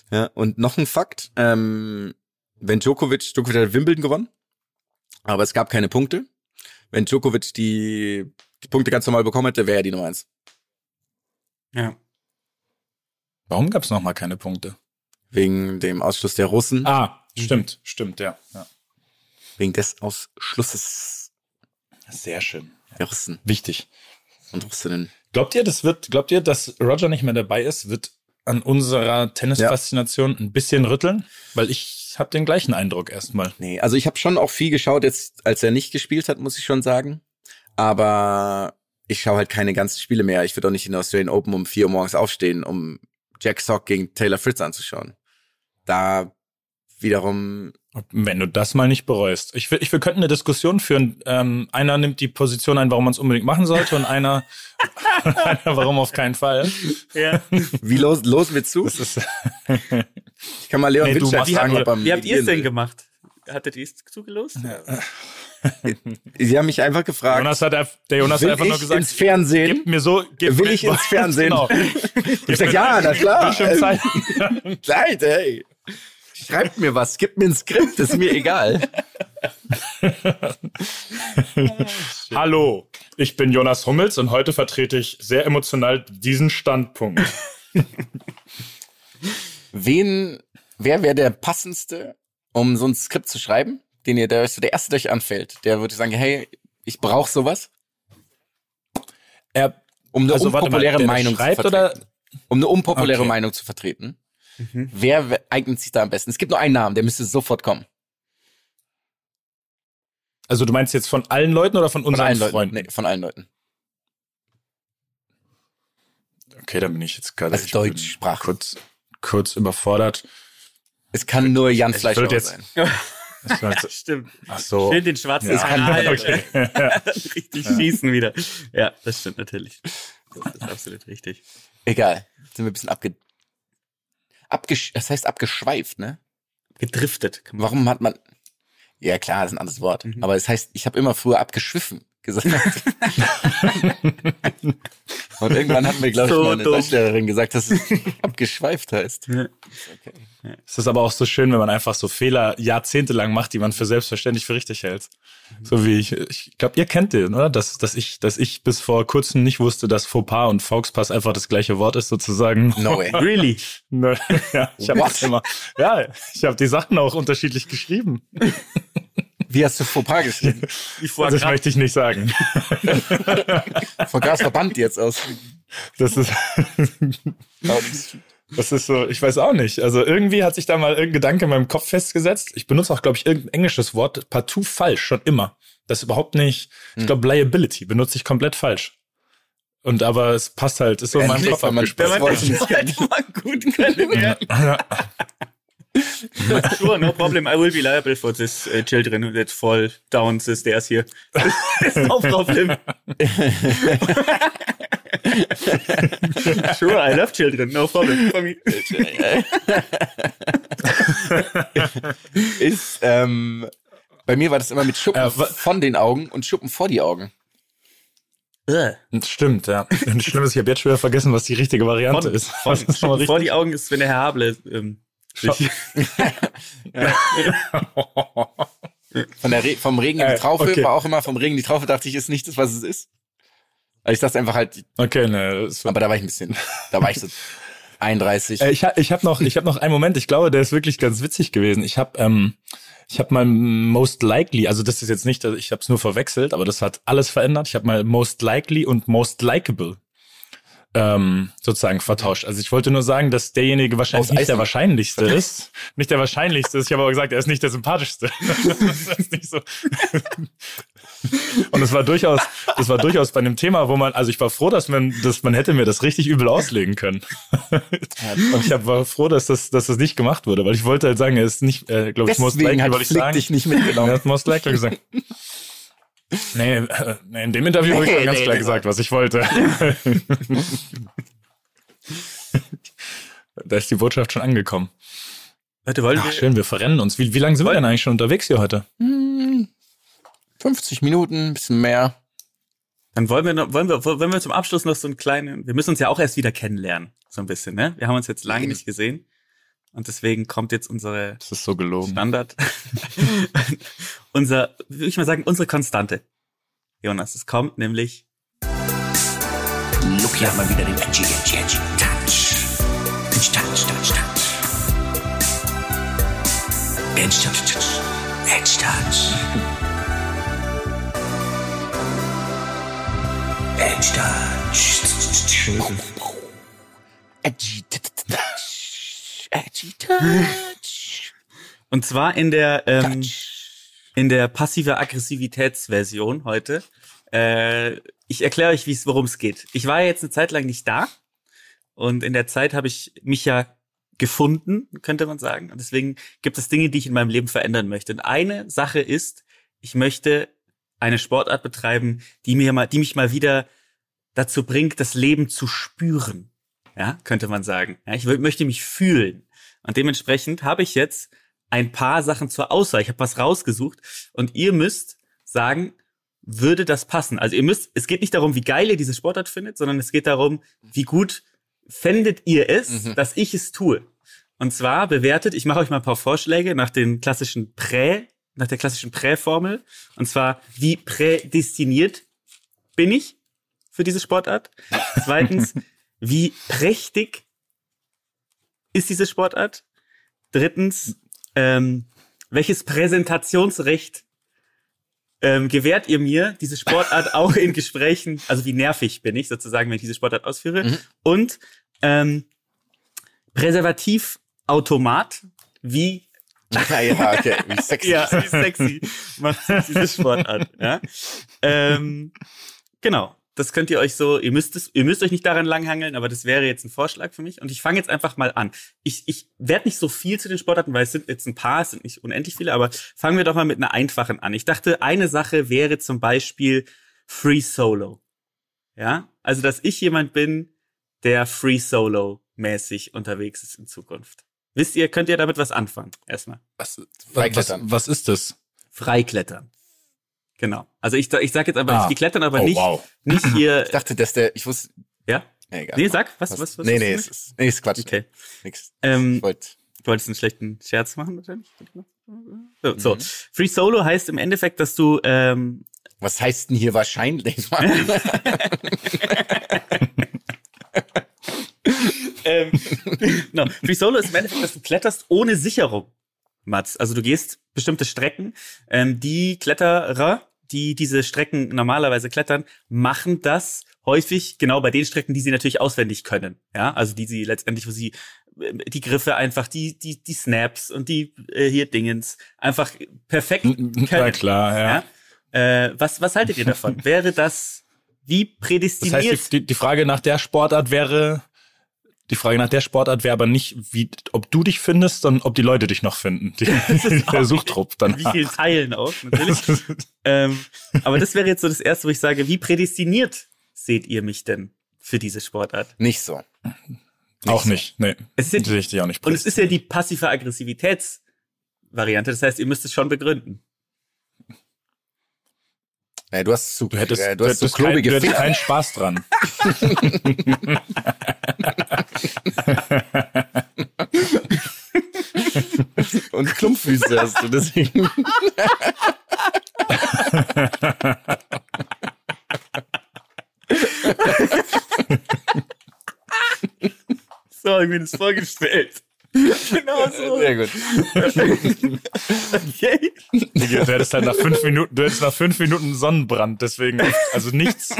Ja, und noch ein Fakt, ähm, wenn Djokovic, Djokovic hat Wimbledon gewonnen, aber es gab keine Punkte. Wenn Djokovic die, die Punkte ganz normal bekommen hätte, wäre er die Nummer eins. Ja. Warum gab es nochmal keine Punkte? Wegen dem Ausschluss der Russen. Ah, stimmt, stimmt, ja. ja. Wegen des Ausschlusses Sehr schön. der Russen Wichtig. und Russinnen. Glaubt ihr, das wird, glaubt ihr, dass Roger nicht mehr dabei ist, wird an unserer Tennisfaszination ein bisschen rütteln? Weil ich habe den gleichen Eindruck erstmal. Nee, also ich habe schon auch viel geschaut, jetzt als er nicht gespielt hat, muss ich schon sagen. Aber ich schaue halt keine ganzen Spiele mehr. Ich würde auch nicht in der Australian Open um 4 Uhr morgens aufstehen, um Jack Sock gegen Taylor Fritz anzuschauen. Da wiederum, Wenn du das mal nicht bereust. Ich will, ich, wir könnten eine Diskussion führen. Ähm, einer nimmt die Position ein, warum man es unbedingt machen sollte, und einer, einer warum auf keinen Fall. ja. wie los, los wir zu? Ich kann mal Leon Nee, machst fragen, ob er Wie habt ihr es denn gemacht? Hattet ihr es zugelost? will. Sie haben mich einfach gefragt, Jonas hat, einfach- der Jonas will hat einfach nur ich gesagt, ins Fernsehen? gib mir so, gib Will mir- ich ins Fernsehen? Genau. Ich sag, ja, na klar. Leid, ey. Schreibt mir was, gib mir ein Skript, ist mir egal. Hallo, ich bin Jonas Hummels und heute vertrete ich sehr emotional diesen Standpunkt. Wen, wer wäre der passendste, um so ein Skript zu schreiben, den ihr, der, der erste, der euch anfällt? Der würde sagen, hey, ich brauche sowas, Er, um eine Also, mal, unpopuläre das Meinung zu oder- vertreten. Um eine unpopuläre Okay. Meinung zu vertreten. Wer we- eignet sich da am besten? Es gibt nur einen Namen, der müsste sofort kommen. also du meinst jetzt von allen Leuten oder von Von unseren allen Leuten. Freunden? Nee, von allen Leuten. Okay, dann bin ich jetzt gerade Also Deutschsprachig. kurz, kurz überfordert. Es kann nur Jan Fleischhauer sein. Das war jetzt- Stimmt. Ach so. Schön den schwarzen Ja. Strahl. Okay. richtig schießen wieder. Ja, das stimmt natürlich. Das ist absolut richtig. Egal. Sind wir ein bisschen abge... Abgesch das heißt abgeschweift, ne? Gedriftet. Warum hat man... Ja klar, das ist ein anderes Wort. Mhm. Aber es heißt, ich habe immer früher abgeschwiffen gesagt. Und irgendwann hat mir, glaube ich, So mal eine dumm. Deutschlehrerin gesagt, dass es abgeschweift heißt. Ja. Es ist aber auch so schön, wenn man einfach so Fehler jahrzehntelang macht, die man für selbstverständlich für richtig hält. So wie ich, ich glaube, ihr kennt den, oder? Dass, dass ich, dass ich bis vor kurzem nicht wusste, dass Fauxpas und Fauxpass einfach das gleiche Wort ist, sozusagen. No way. Really? Ne, ja, ich habe immer. Ja, ich habe die Sachen auch unterschiedlich geschrieben. Wie hast du Fauxpas geschrieben? Vor Das möchte ich nicht sagen. Fauxpas verbannt jetzt aus. Das ist, das ist so, ich weiß auch nicht. Also irgendwie hat sich da mal irgendein Gedanke in meinem Kopf festgesetzt. Ich benutze auch, glaube ich, irgendein englisches Wort partout falsch, schon immer. Das ist überhaupt nicht, ich glaube, Liability benutze ich komplett falsch. Und aber es passt halt, ist so in meinem Kopf wenn man abgespeichert. das Wort nicht man gut können. Sure, no problem. I will be liable for this uh, children who that fall down the stairs here. no problem. sure, I love children. No problem for me. ist, ähm, bei mir war das immer mit Schuppen Äh, von den Augen und Schuppen vor die Augen. Stimmt, ja. Und das Schlimme ist, ich habe jetzt schon wieder vergessen, was die richtige Variante Von, ist. von, mal vor die Augen ist, wenn der Herr Hable ähm, sich- Von der Re vom Regen in die Äh, Traufe okay. war auch immer vom Regen in die Traufe, dachte ich, ist nicht das, was es ist. Also ich dachte einfach halt, Okay, ne, aber da war ich ein bisschen, da war ich so 31. Äh, ich ha- ich habe noch, ich hab noch einen Moment. Ich glaube, der ist wirklich ganz witzig gewesen. Ich habe ähm, ich habe mal most likely, also das ist jetzt nicht, ich habe es nur verwechselt, aber das hat alles verändert. Ich habe mal most likely und most likable ähm, sozusagen vertauscht. Also ich wollte nur sagen, dass derjenige wahrscheinlich Aus nicht der wahrscheinlichste ist. Nicht der wahrscheinlichste ist. Ich habe aber gesagt, er ist nicht der sympathischste. das ist nicht so. Und es war durchaus, das war durchaus bei einem Thema, wo man, also ich war froh, dass man, dass man hätte mir das richtig übel auslegen können. Und ich war froh, dass das, dass das nicht gemacht wurde, weil ich wollte halt sagen, er ist nicht, äh, glaube ich, most likely, wollte ich sagen. dich nicht mitgenommen. Er hat most likely gesagt. Nee, äh, nee, in dem Interview habe ich Nee, ganz nee, klar nee. gesagt, was ich wollte. da ist die Botschaft schon angekommen. Leute, wollen Ach, wir, schön, wir verrennen uns. Wie, wie lange sind wir denn eigentlich schon unterwegs hier heute? 50 Minuten, ein bisschen mehr. dann wollen wir, noch, wollen wir, wollen wir zum Abschluss noch so einen kleinen, wir müssen uns ja auch erst wieder kennenlernen, so ein bisschen, ne? Wir haben uns jetzt lange nicht gesehen. Und deswegen kommt jetzt unsere Das ist so gelogen. Standard, unser, würde ich mal sagen, unsere Konstante. Jonas, es kommt nämlich Lucky hat mal wieder den Edgy, Edgy, Edgy Touch. Edgy Touch, Touch, Touch. Edgy Touch, Touch. Edgy Touch. Edgy Touch. Edgy. touch, Edgy touch. Und zwar in der ähm, in der passive Aggressivitätsversion heute. Äh, ich erkläre euch, wie es worum es geht. Ich war ja jetzt eine Zeit lang nicht da und in der Zeit habe ich mich ja gefunden, könnte man sagen. Und deswegen gibt es Dinge, die ich in meinem Leben verändern möchte. Und eine Sache ist, ich möchte eine Sportart betreiben, die mir mal, die mich mal wieder dazu bringt, das Leben zu spüren. Ja, könnte man sagen. Ja, ich möchte mich fühlen. Und dementsprechend habe ich jetzt ein paar Sachen zur Auswahl. Ich habe was rausgesucht und ihr müsst sagen, würde das passen? Also ihr müsst, es geht nicht darum, wie geil ihr diese Sportart findet, sondern es geht darum, wie gut fändet ihr es, dass ich es tue. Und zwar bewertet, ich mache euch mal ein paar Vorschläge nach den klassischen Prä, nach der klassischen Prä-Formel. Und zwar, wie prädestiniert bin ich für diese Sportart? Zweitens, wie prächtig ist diese Sportart? Drittens, ähm, welches Präsentationsrecht ähm, gewährt ihr mir diese Sportart auch in Gesprächen? Also wie nervig bin ich sozusagen, wenn ich diese Sportart ausführe? Und ähm, Präservativautomat, wie Ja, ja, okay. Wie sexy. ja, wie sexy macht diese Sportart. Ja? Ähm, genau. Das könnt ihr euch so, ihr müsst es, ihr müsst euch nicht daran langhangeln, aber das wäre jetzt ein Vorschlag für mich. Und ich fange jetzt einfach mal an. Ich, ich werde nicht so viel zu den Sportarten, weil es sind jetzt ein paar, es sind nicht unendlich viele, aber fangen wir doch mal mit einer einfachen an. Ich dachte, eine Sache wäre zum Beispiel Free Solo. Ja, also dass ich jemand bin, der Free Solo mäßig unterwegs ist in Zukunft. Wisst ihr, könnt ihr damit was anfangen? Erstmal. Was, was, Freiklettern. was ist das? Freiklettern. Genau. Also ich, ich sag jetzt aber, Ah. die klettern aber Oh, nicht, wow. nicht hier. Ich dachte, dass der, ich wusste, ja? nee, egal. Nee, sag, was, was, was? nee, was nee, es ist, nee, ist Quatsch. Okay. Nix. Ähm, Ich wollte, Du wolltest einen schlechten Scherz machen, wahrscheinlich? So, so. Mhm. Free Solo heißt im Endeffekt, dass du, ähm, was heißt denn hier wahrscheinlich? ähm, no, Free Solo ist im Endeffekt, dass du kletterst ohne Sicherung, Mats. Also du gehst bestimmte Strecken. Ähm, die Kletterer, die diese Strecken normalerweise klettern, machen das häufig genau bei den Strecken, die sie natürlich auswendig können. Ja, also die sie letztendlich, wo sie äh, die Griffe einfach, die, die, die Snaps und die äh, hier Dingens einfach perfekt können. Na klar, ja. Ja? Äh, was, was haltet ihr davon? Wäre das wie Das prädestiniert? heißt, die, die, die Frage nach der Sportart wäre, die Frage nach der Sportart wäre aber nicht, wie, ob du dich findest, sondern ob die Leute dich noch finden. Die, der Suchtrupp dann. wie vielen Teilen auch, natürlich. ähm, aber das wäre jetzt so das Erste, wo ich sage, wie prädestiniert seht ihr mich denn für diese Sportart? nicht so. Auch nicht. Nee. Es ist ja- auch nicht. Und es ist ja die passive Aggressivitätsvariante, das heißt, ihr müsst es schon begründen. Nee, du hast zu, du hättest, äh, du hast so hättest, kein, klobige du hättest keinen Spaß dran. Und Klumpfüße hast du, deswegen. So, ich bin mir das vorgestellt. Genau so. Sehr gut. Okay. Du hättest halt nach fünf Minuten, du hättest nach fünf Minuten Sonnenbrand, deswegen, also nichts,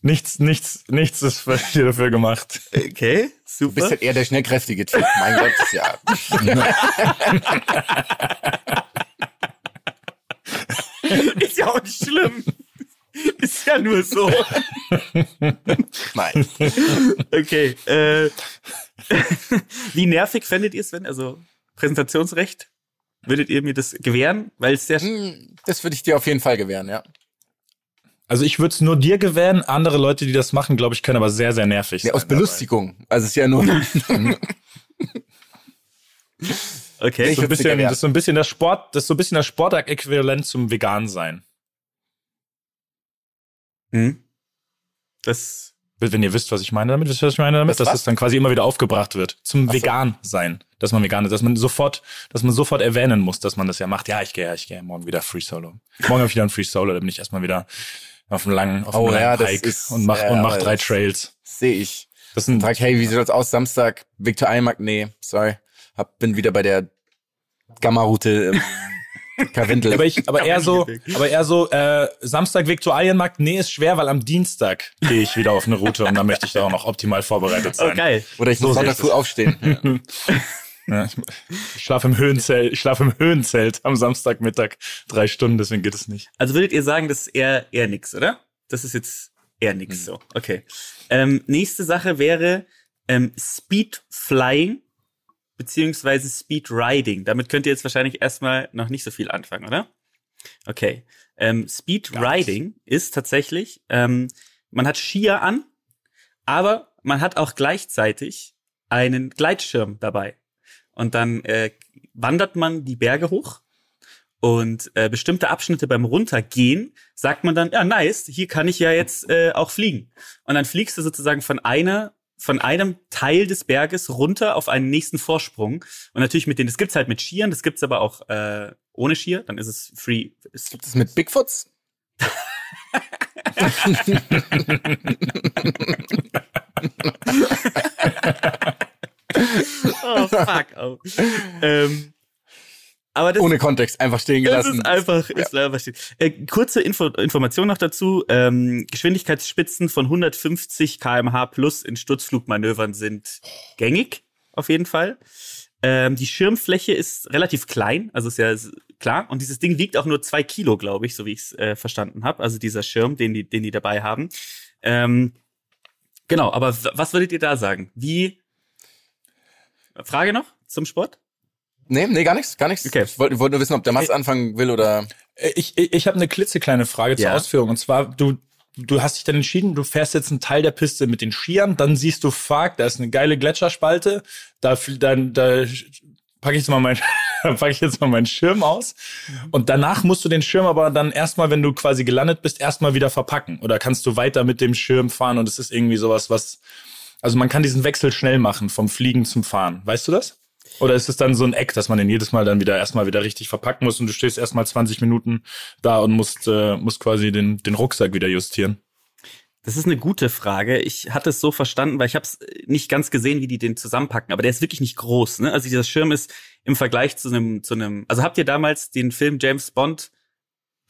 nichts, nichts, nichts ist hier dafür gemacht. Okay, Du bist super. halt eher der schnellkräftige Typ. Mein Gott, das ist ja. Ist ja auch nicht schlimm. Ist ja nur so. Nein. Okay. Äh, wie nervig fändet ihr es, wenn, also Präsentationsrecht, würdet ihr mir das gewähren? Weil es sehr, Hm, Das würde ich dir auf jeden Fall gewähren, ja. Also ich würde es nur dir gewähren, andere Leute, die das machen, glaube ich, können aber sehr, sehr nervig ja sein. aus Belustigung. Also es ist ja nur. okay. So ein bisschen, das ist so ein bisschen das Sport, das ist so ein bisschen das Sportart-Äquivalent zum Vegan sein. Hm. Das, Wenn ihr wisst, was ich meine damit, wisst ihr, was ich meine damit, Das dass was? es dann quasi immer wieder aufgebracht wird. Zum Ach. Vegan sein. Dass man vegan ist, dass man sofort, dass man sofort erwähnen muss, dass man das ja macht. Ja, ich gehe, ja, ich gehe morgen wieder Free Solo. Morgen habe ich wieder ein Free Solo, dann bin ich erstmal wieder auf einem langen, auf einem Oh langen ja, das Hike ist- und mach, ja, und mach drei das- Trails. Sehe ich. Das sind, Frag, hey, wie sieht das aus? Samstag, Victor Eimark? Nee, sorry. Hab, bin wieder bei der Gamma-Route im Karwendel. aber ich, aber eher so, aber eher so, äh, Samstag Viktualienmarkt, nee, ist schwer, weil am Dienstag gehe ich wieder auf eine Route und dann möchte ich da auch noch optimal vorbereitet sein. oh geil. Oder ich muss So Sonntag sehe ich früh aufstehen. Ja, ich, ich schlafe im Höhenzelt, ich schlafe im Höhenzelt am Samstagmittag drei Stunden, deswegen geht es nicht. Also würdet ihr sagen, das ist eher, eher nix, oder? Das ist jetzt eher nix so. Okay. Ähm, nächste Sache wäre ähm, Speed Flying beziehungsweise Speed Riding. Damit könnt ihr jetzt wahrscheinlich erstmal noch nicht so viel anfangen, oder? Okay. Ähm, Speed Riding ist tatsächlich, ähm, man hat Skier an, aber man hat auch gleichzeitig einen Gleitschirm dabei. Und dann äh, wandert man die Berge hoch und äh, bestimmte Abschnitte beim Runtergehen sagt man dann, ja, nice, hier kann ich ja jetzt äh, auch fliegen. Und dann fliegst du sozusagen von einer von einem Teil des Berges runter auf einen nächsten Vorsprung. Und natürlich mit denen, das gibt's halt mit Skiern, das gibt's aber auch äh, ohne Skier, dann ist es free. Es Gibt es mit Bigfoots? oh, fuck. Oh. ähm, aber das, Ohne Kontext, einfach stehen Das gelassen. ist einfach, ist einfach stehen. Äh, kurze Info, Information noch dazu. Ähm, Geschwindigkeitsspitzen von 150 kmh plus in Sturzflugmanövern sind gängig, auf jeden Fall. Ähm, die Schirmfläche ist relativ klein, also ist ja klar. Und dieses Ding wiegt auch nur zwei Kilo, glaube ich, so wie ich es äh, verstanden habe. Also dieser Schirm, den die, den die dabei haben. Ähm, genau, aber was würdet ihr da sagen? Wie? Frage noch zum Sport? Nee, nee, gar nichts, gar nichts. Okay. Ich wollte wollt nur wissen, ob der Mats anfangen will oder. Ich, ich, ich habe eine klitzekleine Frage zur Ja. Ausführung. Und zwar, du, du hast dich dann entschieden, du fährst jetzt einen Teil der Piste mit den Skiern, dann siehst du, fuck, da ist eine geile Gletscherspalte, da, dann, da packe ich jetzt mal mein, packe ich jetzt mal meinen Schirm aus. Und danach musst du den Schirm aber dann erstmal, wenn du quasi gelandet bist, erstmal wieder verpacken. Oder kannst du weiter mit dem Schirm fahren und es ist irgendwie sowas, was, also man kann diesen Wechsel schnell machen vom Fliegen zum Fahren. Weißt du das? Oder ist es dann so ein Eck, dass man den jedes Mal dann wieder erstmal wieder richtig verpacken muss und du stehst erstmal 20 Minuten da und musst, äh, musst quasi den, den Rucksack wieder justieren? Das ist eine gute Frage. Ich hatte es so verstanden, weil ich habe es nicht ganz gesehen, wie die den zusammenpacken. Aber der ist wirklich nicht groß. Ne? Also dieser Schirm ist im Vergleich zu einem, zu einem. Also habt ihr damals den Film James Bond,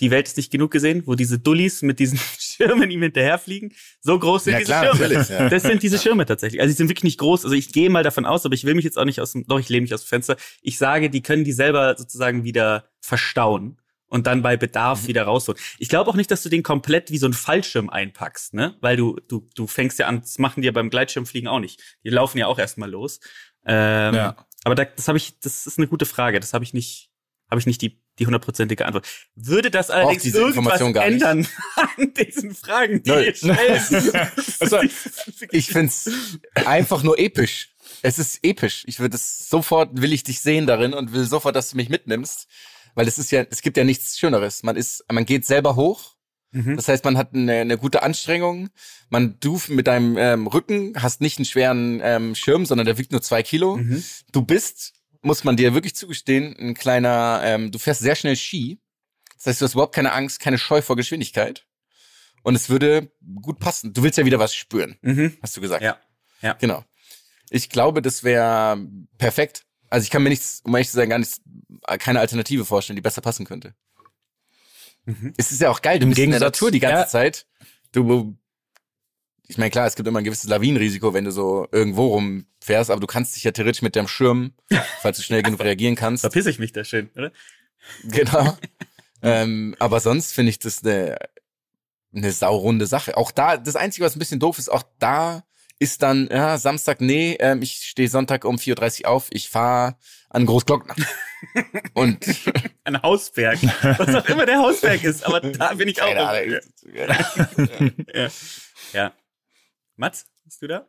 Die Welt ist nicht genug gesehen, wo diese Dullis mit diesen Schirmen ihm hinterherfliegen? So groß sind Ja, diese klar, Schirme. ja. Das sind diese Schirme tatsächlich. Also die sind wirklich nicht groß. Also ich gehe mal davon aus, aber ich will mich jetzt auch nicht aus dem. Doch ich lehne mich aus dem Fenster. Ich sage, die können die selber sozusagen wieder verstauen und dann bei Bedarf wieder rausholen. Ich glaube auch nicht, dass du den komplett wie so ein Fallschirm einpackst, ne? Weil du, du, du fängst ja an, das machen die ja beim Gleitschirmfliegen auch nicht. Die laufen ja auch erstmal los. Ähm, Ja. Aber da, das habe ich, das ist eine gute Frage. Das habe ich nicht, habe ich nicht die die hundertprozentige Antwort. Würde das allerdings irgendwas ändern an diesen Fragen, die Null. ihr stellt? Also, Ich find's einfach nur episch. Es ist episch. Ich würde es sofort, will ich dich sehen darin und will sofort, dass du mich mitnimmst. Weil es ist ja, es gibt ja nichts Schöneres. Man ist, man geht selber hoch. Mhm. Das heißt, man hat eine, eine gute Anstrengung. Man, du mit deinem ähm, Rücken hast nicht einen schweren ähm, Schirm, sondern der wiegt nur zwei Kilo. Mhm. Du bist, muss man dir wirklich zugestehen, ein kleiner, ähm, du fährst sehr schnell Ski. Das heißt, du hast überhaupt keine Angst, keine Scheu vor Geschwindigkeit. Und es würde gut passen. Du willst ja wieder was spüren, Mhm. hast du gesagt. Ja. Ja. Genau. Ich glaube, das wäre perfekt. Also ich kann mir nichts, um ehrlich zu sein, gar nichts, keine Alternative vorstellen, die besser passen könnte. Es ist ja auch geil, du Im bist in der Gegensatz- Natur die ganze ja. Zeit. Du, ich meine, klar, es gibt immer ein gewisses Lawinenrisiko, wenn du so irgendwo rumfährst, aber du kannst dich ja theoretisch mit deinem Schirm, falls du schnell genug reagieren kannst, Verpiss ich mich da schön, oder? Genau. ähm, aber sonst finde ich das eine, eine saurunde Sache. Auch da, das Einzige, was ein bisschen doof ist, auch da ist dann, ja, Samstag, nee, ähm, ich stehe Sonntag um 4.30 Uhr auf, ich fahre an Großglockner. Und Ein Hausberg. Was auch immer der Hausberg ist, aber da bin ich auch. keine Ahnung. Ja. ja. Mats, bist du da?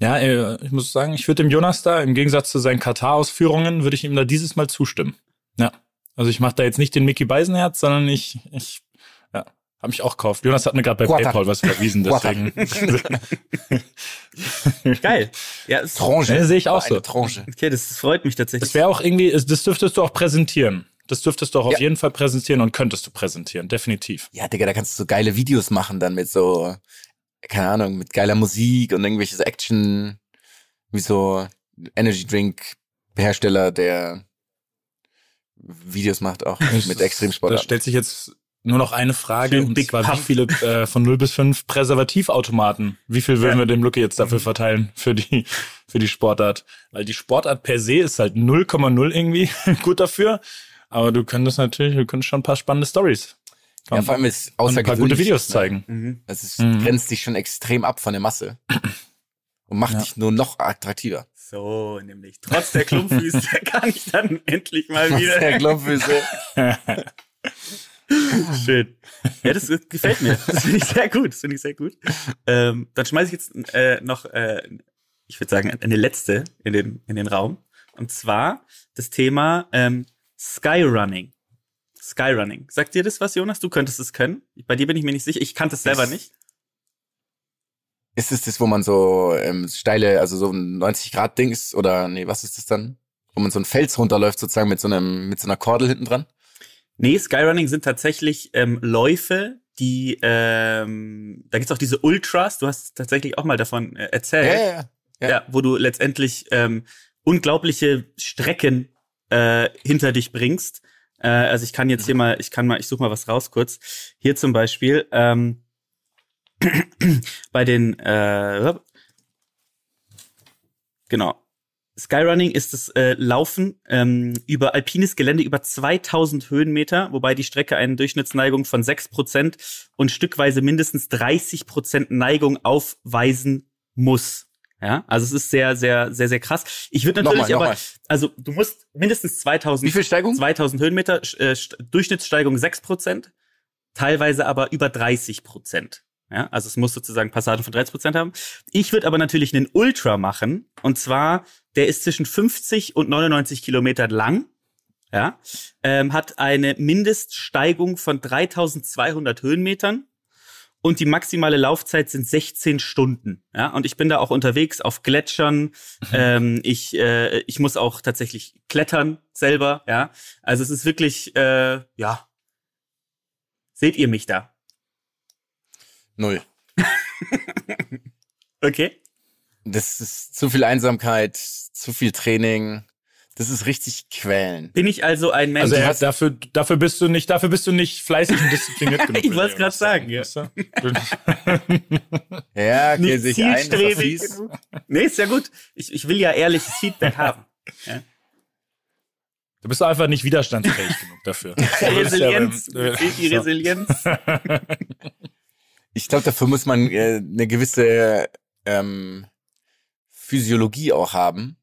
Ja, äh, ich muss sagen, ich würde dem Jonas da, im Gegensatz zu seinen Katar-Ausführungen, würde ich ihm da dieses Mal zustimmen. Ja. Also ich mache da jetzt nicht den Mickey Beisenherz, sondern ich, ich ja, habe mich auch gekauft. Jonas hat mir gerade bei Quater. PayPal was überwiesen, Quater. deswegen. Geil. Ja, es, Tranche. Ja, sehe ich auch so. Tranche. okay, das freut mich tatsächlich. Das wäre auch irgendwie, das dürftest du auch präsentieren. Das dürftest du auch auf Ja. jeden Fall präsentieren und könntest du präsentieren, definitiv. Ja, Digga, da kannst du so geile Videos machen dann mit so, keine Ahnung, mit geiler Musik und irgendwelches Action, wie so Energy Drink Hersteller, der Videos macht auch mit Da Extremsport. stellt sich jetzt nur noch eine Frage, Schön und Big zwar wie viele äh, von 0 bis 5 Präservativautomaten, wie viel würden wir dem Lucky jetzt dafür verteilen für die, für die Sportart? Weil die Sportart per se ist halt 0,0 irgendwie gut dafür, aber du könntest natürlich, du könntest schon ein paar spannende Stories Ja, vor allem ist und ein paar außergewöhnlich. gute Videos zeigen. Mhm. Es ist, Mhm. grenzt dich schon extrem ab von der Masse und macht Ja. dich nur noch attraktiver. So, nämlich. Trotz der Klumpfüße kann ich dann endlich mal Der wieder. Klumpfüße. Schön. Ja, das gefällt mir. Das finde ich sehr gut. Das finde ich sehr gut. Ähm, dann schmeiße ich jetzt äh, noch, äh, ich würde sagen, eine letzte in den, in den Raum. Und zwar das Thema ähm, Skyrunning. Skyrunning. Sagt dir das was, Jonas? Du könntest es können. Bei dir bin ich mir nicht sicher. Ich kannte es selber Das- nicht. Ist es das, wo man so ähm, steile, also so ein 90 Grad Ding ist oder nee, was ist das dann? Wo man so ein Fels runterläuft sozusagen mit so einem mit so einer Kordel hinten dran? Nee, Skyrunning sind tatsächlich ähm, Läufe, die, ähm, da gibt's auch diese Ultras, du hast tatsächlich auch mal davon äh, erzählt. ja, ja. Ja. Ja. wo du letztendlich ähm, unglaubliche Strecken äh, hinter dich bringst. Äh, also ich kann jetzt hier mal, ich kann mal, ich suche mal was raus kurz. Hier zum Beispiel ähm, bei den äh, genau Skyrunning ist das äh, Laufen ähm, über alpines Gelände über 2000 Höhenmeter, wobei die Strecke eine Durchschnittsneigung von 6% und stückweise mindestens 30% Neigung aufweisen muss. Ja, also es ist sehr, sehr, sehr, sehr krass. Ich würde natürlich Nochmal, aber, nochmal. also du musst mindestens 2000, Wie viel Steigung? 2000 Höhenmeter, äh, St- Durchschnittssteigung 6%, teilweise aber über 30%. Ja, also es muss sozusagen Passagen von 30% haben. Ich würde aber natürlich einen Ultra machen. Und zwar, der ist zwischen 50 und 99 Kilometer lang. Ja, ähm, hat eine Mindeststeigung von 3200 Höhenmetern. Und die maximale Laufzeit sind 16 Stunden. Ja, und ich bin da auch unterwegs auf Gletschern. ähm, ich, äh, ich muss auch tatsächlich klettern selber. Ja, also es ist wirklich, äh, ja. Seht ihr mich da? Null. Okay. Das ist zu viel Einsamkeit, zu viel Training. Das ist richtig quälen. Bin ich also ein Mensch? Also du er, dafür, dafür bist du nicht, dafür bist du nicht fleißig und diszipliniert genug. Ich wollt's würde grad sagen, ja. Ja, okay, nicht sehe ich ein, das. Nee, ist ja gut. Ich, ich will ja ehrliches Feedback haben. Du bist einfach nicht widerstandsfähig genug dafür. Resilienz. Ja, beim- Fehlt die. Resilienz. Ich glaube, dafür muss man äh, eine gewisse ähm, Physiologie auch haben,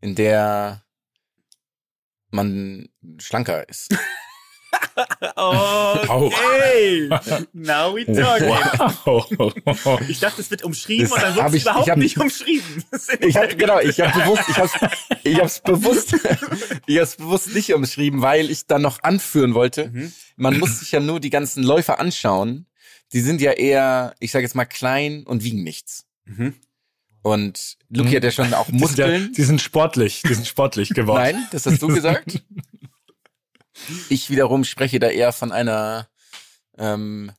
in der man schlanker ist. Okay. Now we talking. Wow. Ich dachte, es wird umschrieben Das und dann wird es überhaupt ich hab- nicht umschrieben. Ich hab, genau, ich habe bewusst, ich hab's, ich hab's bewusst, ich hab's bewusst nicht umschrieben, weil ich dann noch anführen wollte. Mhm. Man muss sich ja nur die ganzen Läufer anschauen. Die sind ja eher, ich sage jetzt mal klein und wiegen nichts. Mhm. Und Luki hat ja schon auch Muskeln. die sind sportlich, die sind sportlich geworden. Nein, das hast du gesagt. Ich wiederum spreche da eher von einer ähm,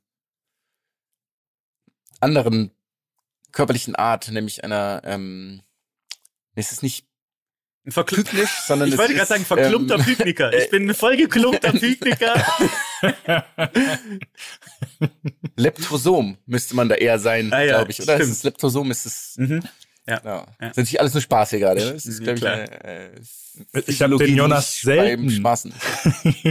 anderen körperlichen Art, nämlich einer, ähm, es ist nicht Ein verkl Pyknisch, sondern ich wollte gerade sagen, verklumpter ähm, Pykniker. Ich bin ein vollgeklumpter Pykniker. Leptosom müsste man da eher sein, Ah ja, glaube ich. Oder stimmt. ist es Leptosom? Ist es, Mhm. Ja. ja. Ja. Ist natürlich alles nur Spaß hier gerade. ne? Das ist, ich, eine, äh, Ich habe den Jonas selten. Spaßen. ich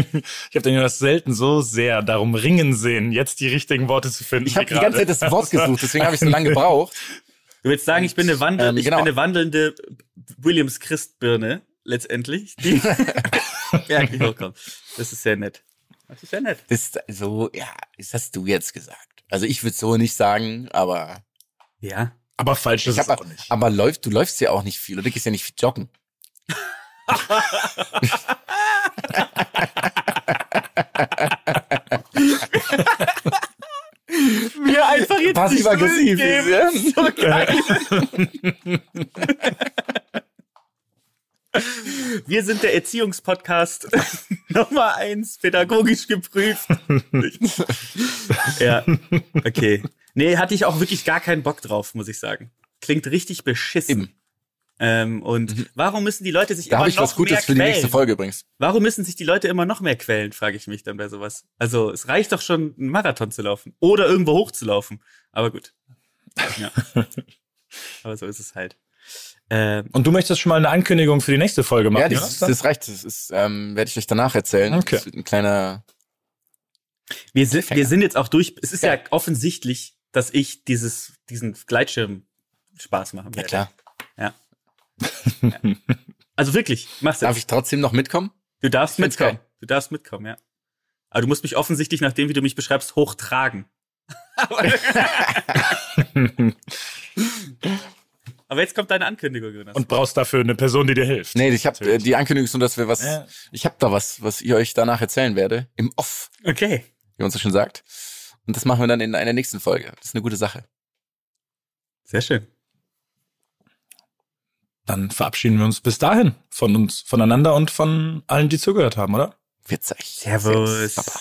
habe den Jonas selten so sehr darum ringen sehen, jetzt die richtigen Worte zu finden. Ich habe die ganze Zeit das Wort gesucht, deswegen habe ich so lange gebraucht. Du willst sagen, ich bin eine, Wandel, Ähm, ich genau. bin eine wandelnde Williams Christbirne, letztendlich, die merklich hochkommt. Das ist sehr nett. Das ist sehr nett. Das ist so, ja, das hast du jetzt gesagt. Also ich würde so nicht sagen, aber Ja. Aber falsch ist es auch nicht. aber läuft, du läufst ja auch nicht viel, oder? Du gehst ja nicht viel joggen. Mir einfach jetzt Passiv-aggressiv. ja? So geil. Wir sind der Erziehungspodcast Nummer eins, pädagogisch geprüft. ja, okay. Nee, hatte ich auch wirklich gar keinen Bock drauf, muss ich sagen. Klingt richtig beschissen. Eben. Ähm, und warum müssen die Leute sich Da immer habe ich noch was Gutes mehr für die nächste quälen? Folge übrigens. Warum müssen sich die Leute immer noch mehr quälen, frage ich mich dann bei sowas. Also es reicht doch schon, einen Marathon zu laufen oder irgendwo hochzulaufen. Aber gut. Ja. Aber so ist es halt. Ähm, Und du möchtest schon mal eine Ankündigung für die nächste Folge machen, Ja, das, das reicht. Das ist, ähm, werde ich euch danach erzählen. Okay. Das wird ein kleiner. wir, sind, wir sind jetzt auch durch. Es ist ja, Ja. offensichtlich, dass ich dieses, diesen Gleitschirm Spaß machen Ja werde. klar. Also wirklich, mach's Darf jetzt. ich trotzdem noch mitkommen? Du darfst mitkommen. geil. Du darfst mitkommen, ja. Aber du musst mich offensichtlich, nachdem wie du mich beschreibst, hochtragen. Aber jetzt kommt deine Ankündigung, Jonas. Und brauchst dafür eine Person, die dir hilft. Nee, ich habe äh, die Ankündigung ist nur, dass wir was. Ja. Ich habe da was, was ich euch danach erzählen werde. Im Off, okay. wie man so schon sagt. Und das machen wir dann in einer nächsten Folge. Das ist eine gute Sache. Sehr schön. Dann verabschieden wir uns bis dahin von uns, voneinander und von allen, die zugehört haben, oder? Witzig. Servus. Papa.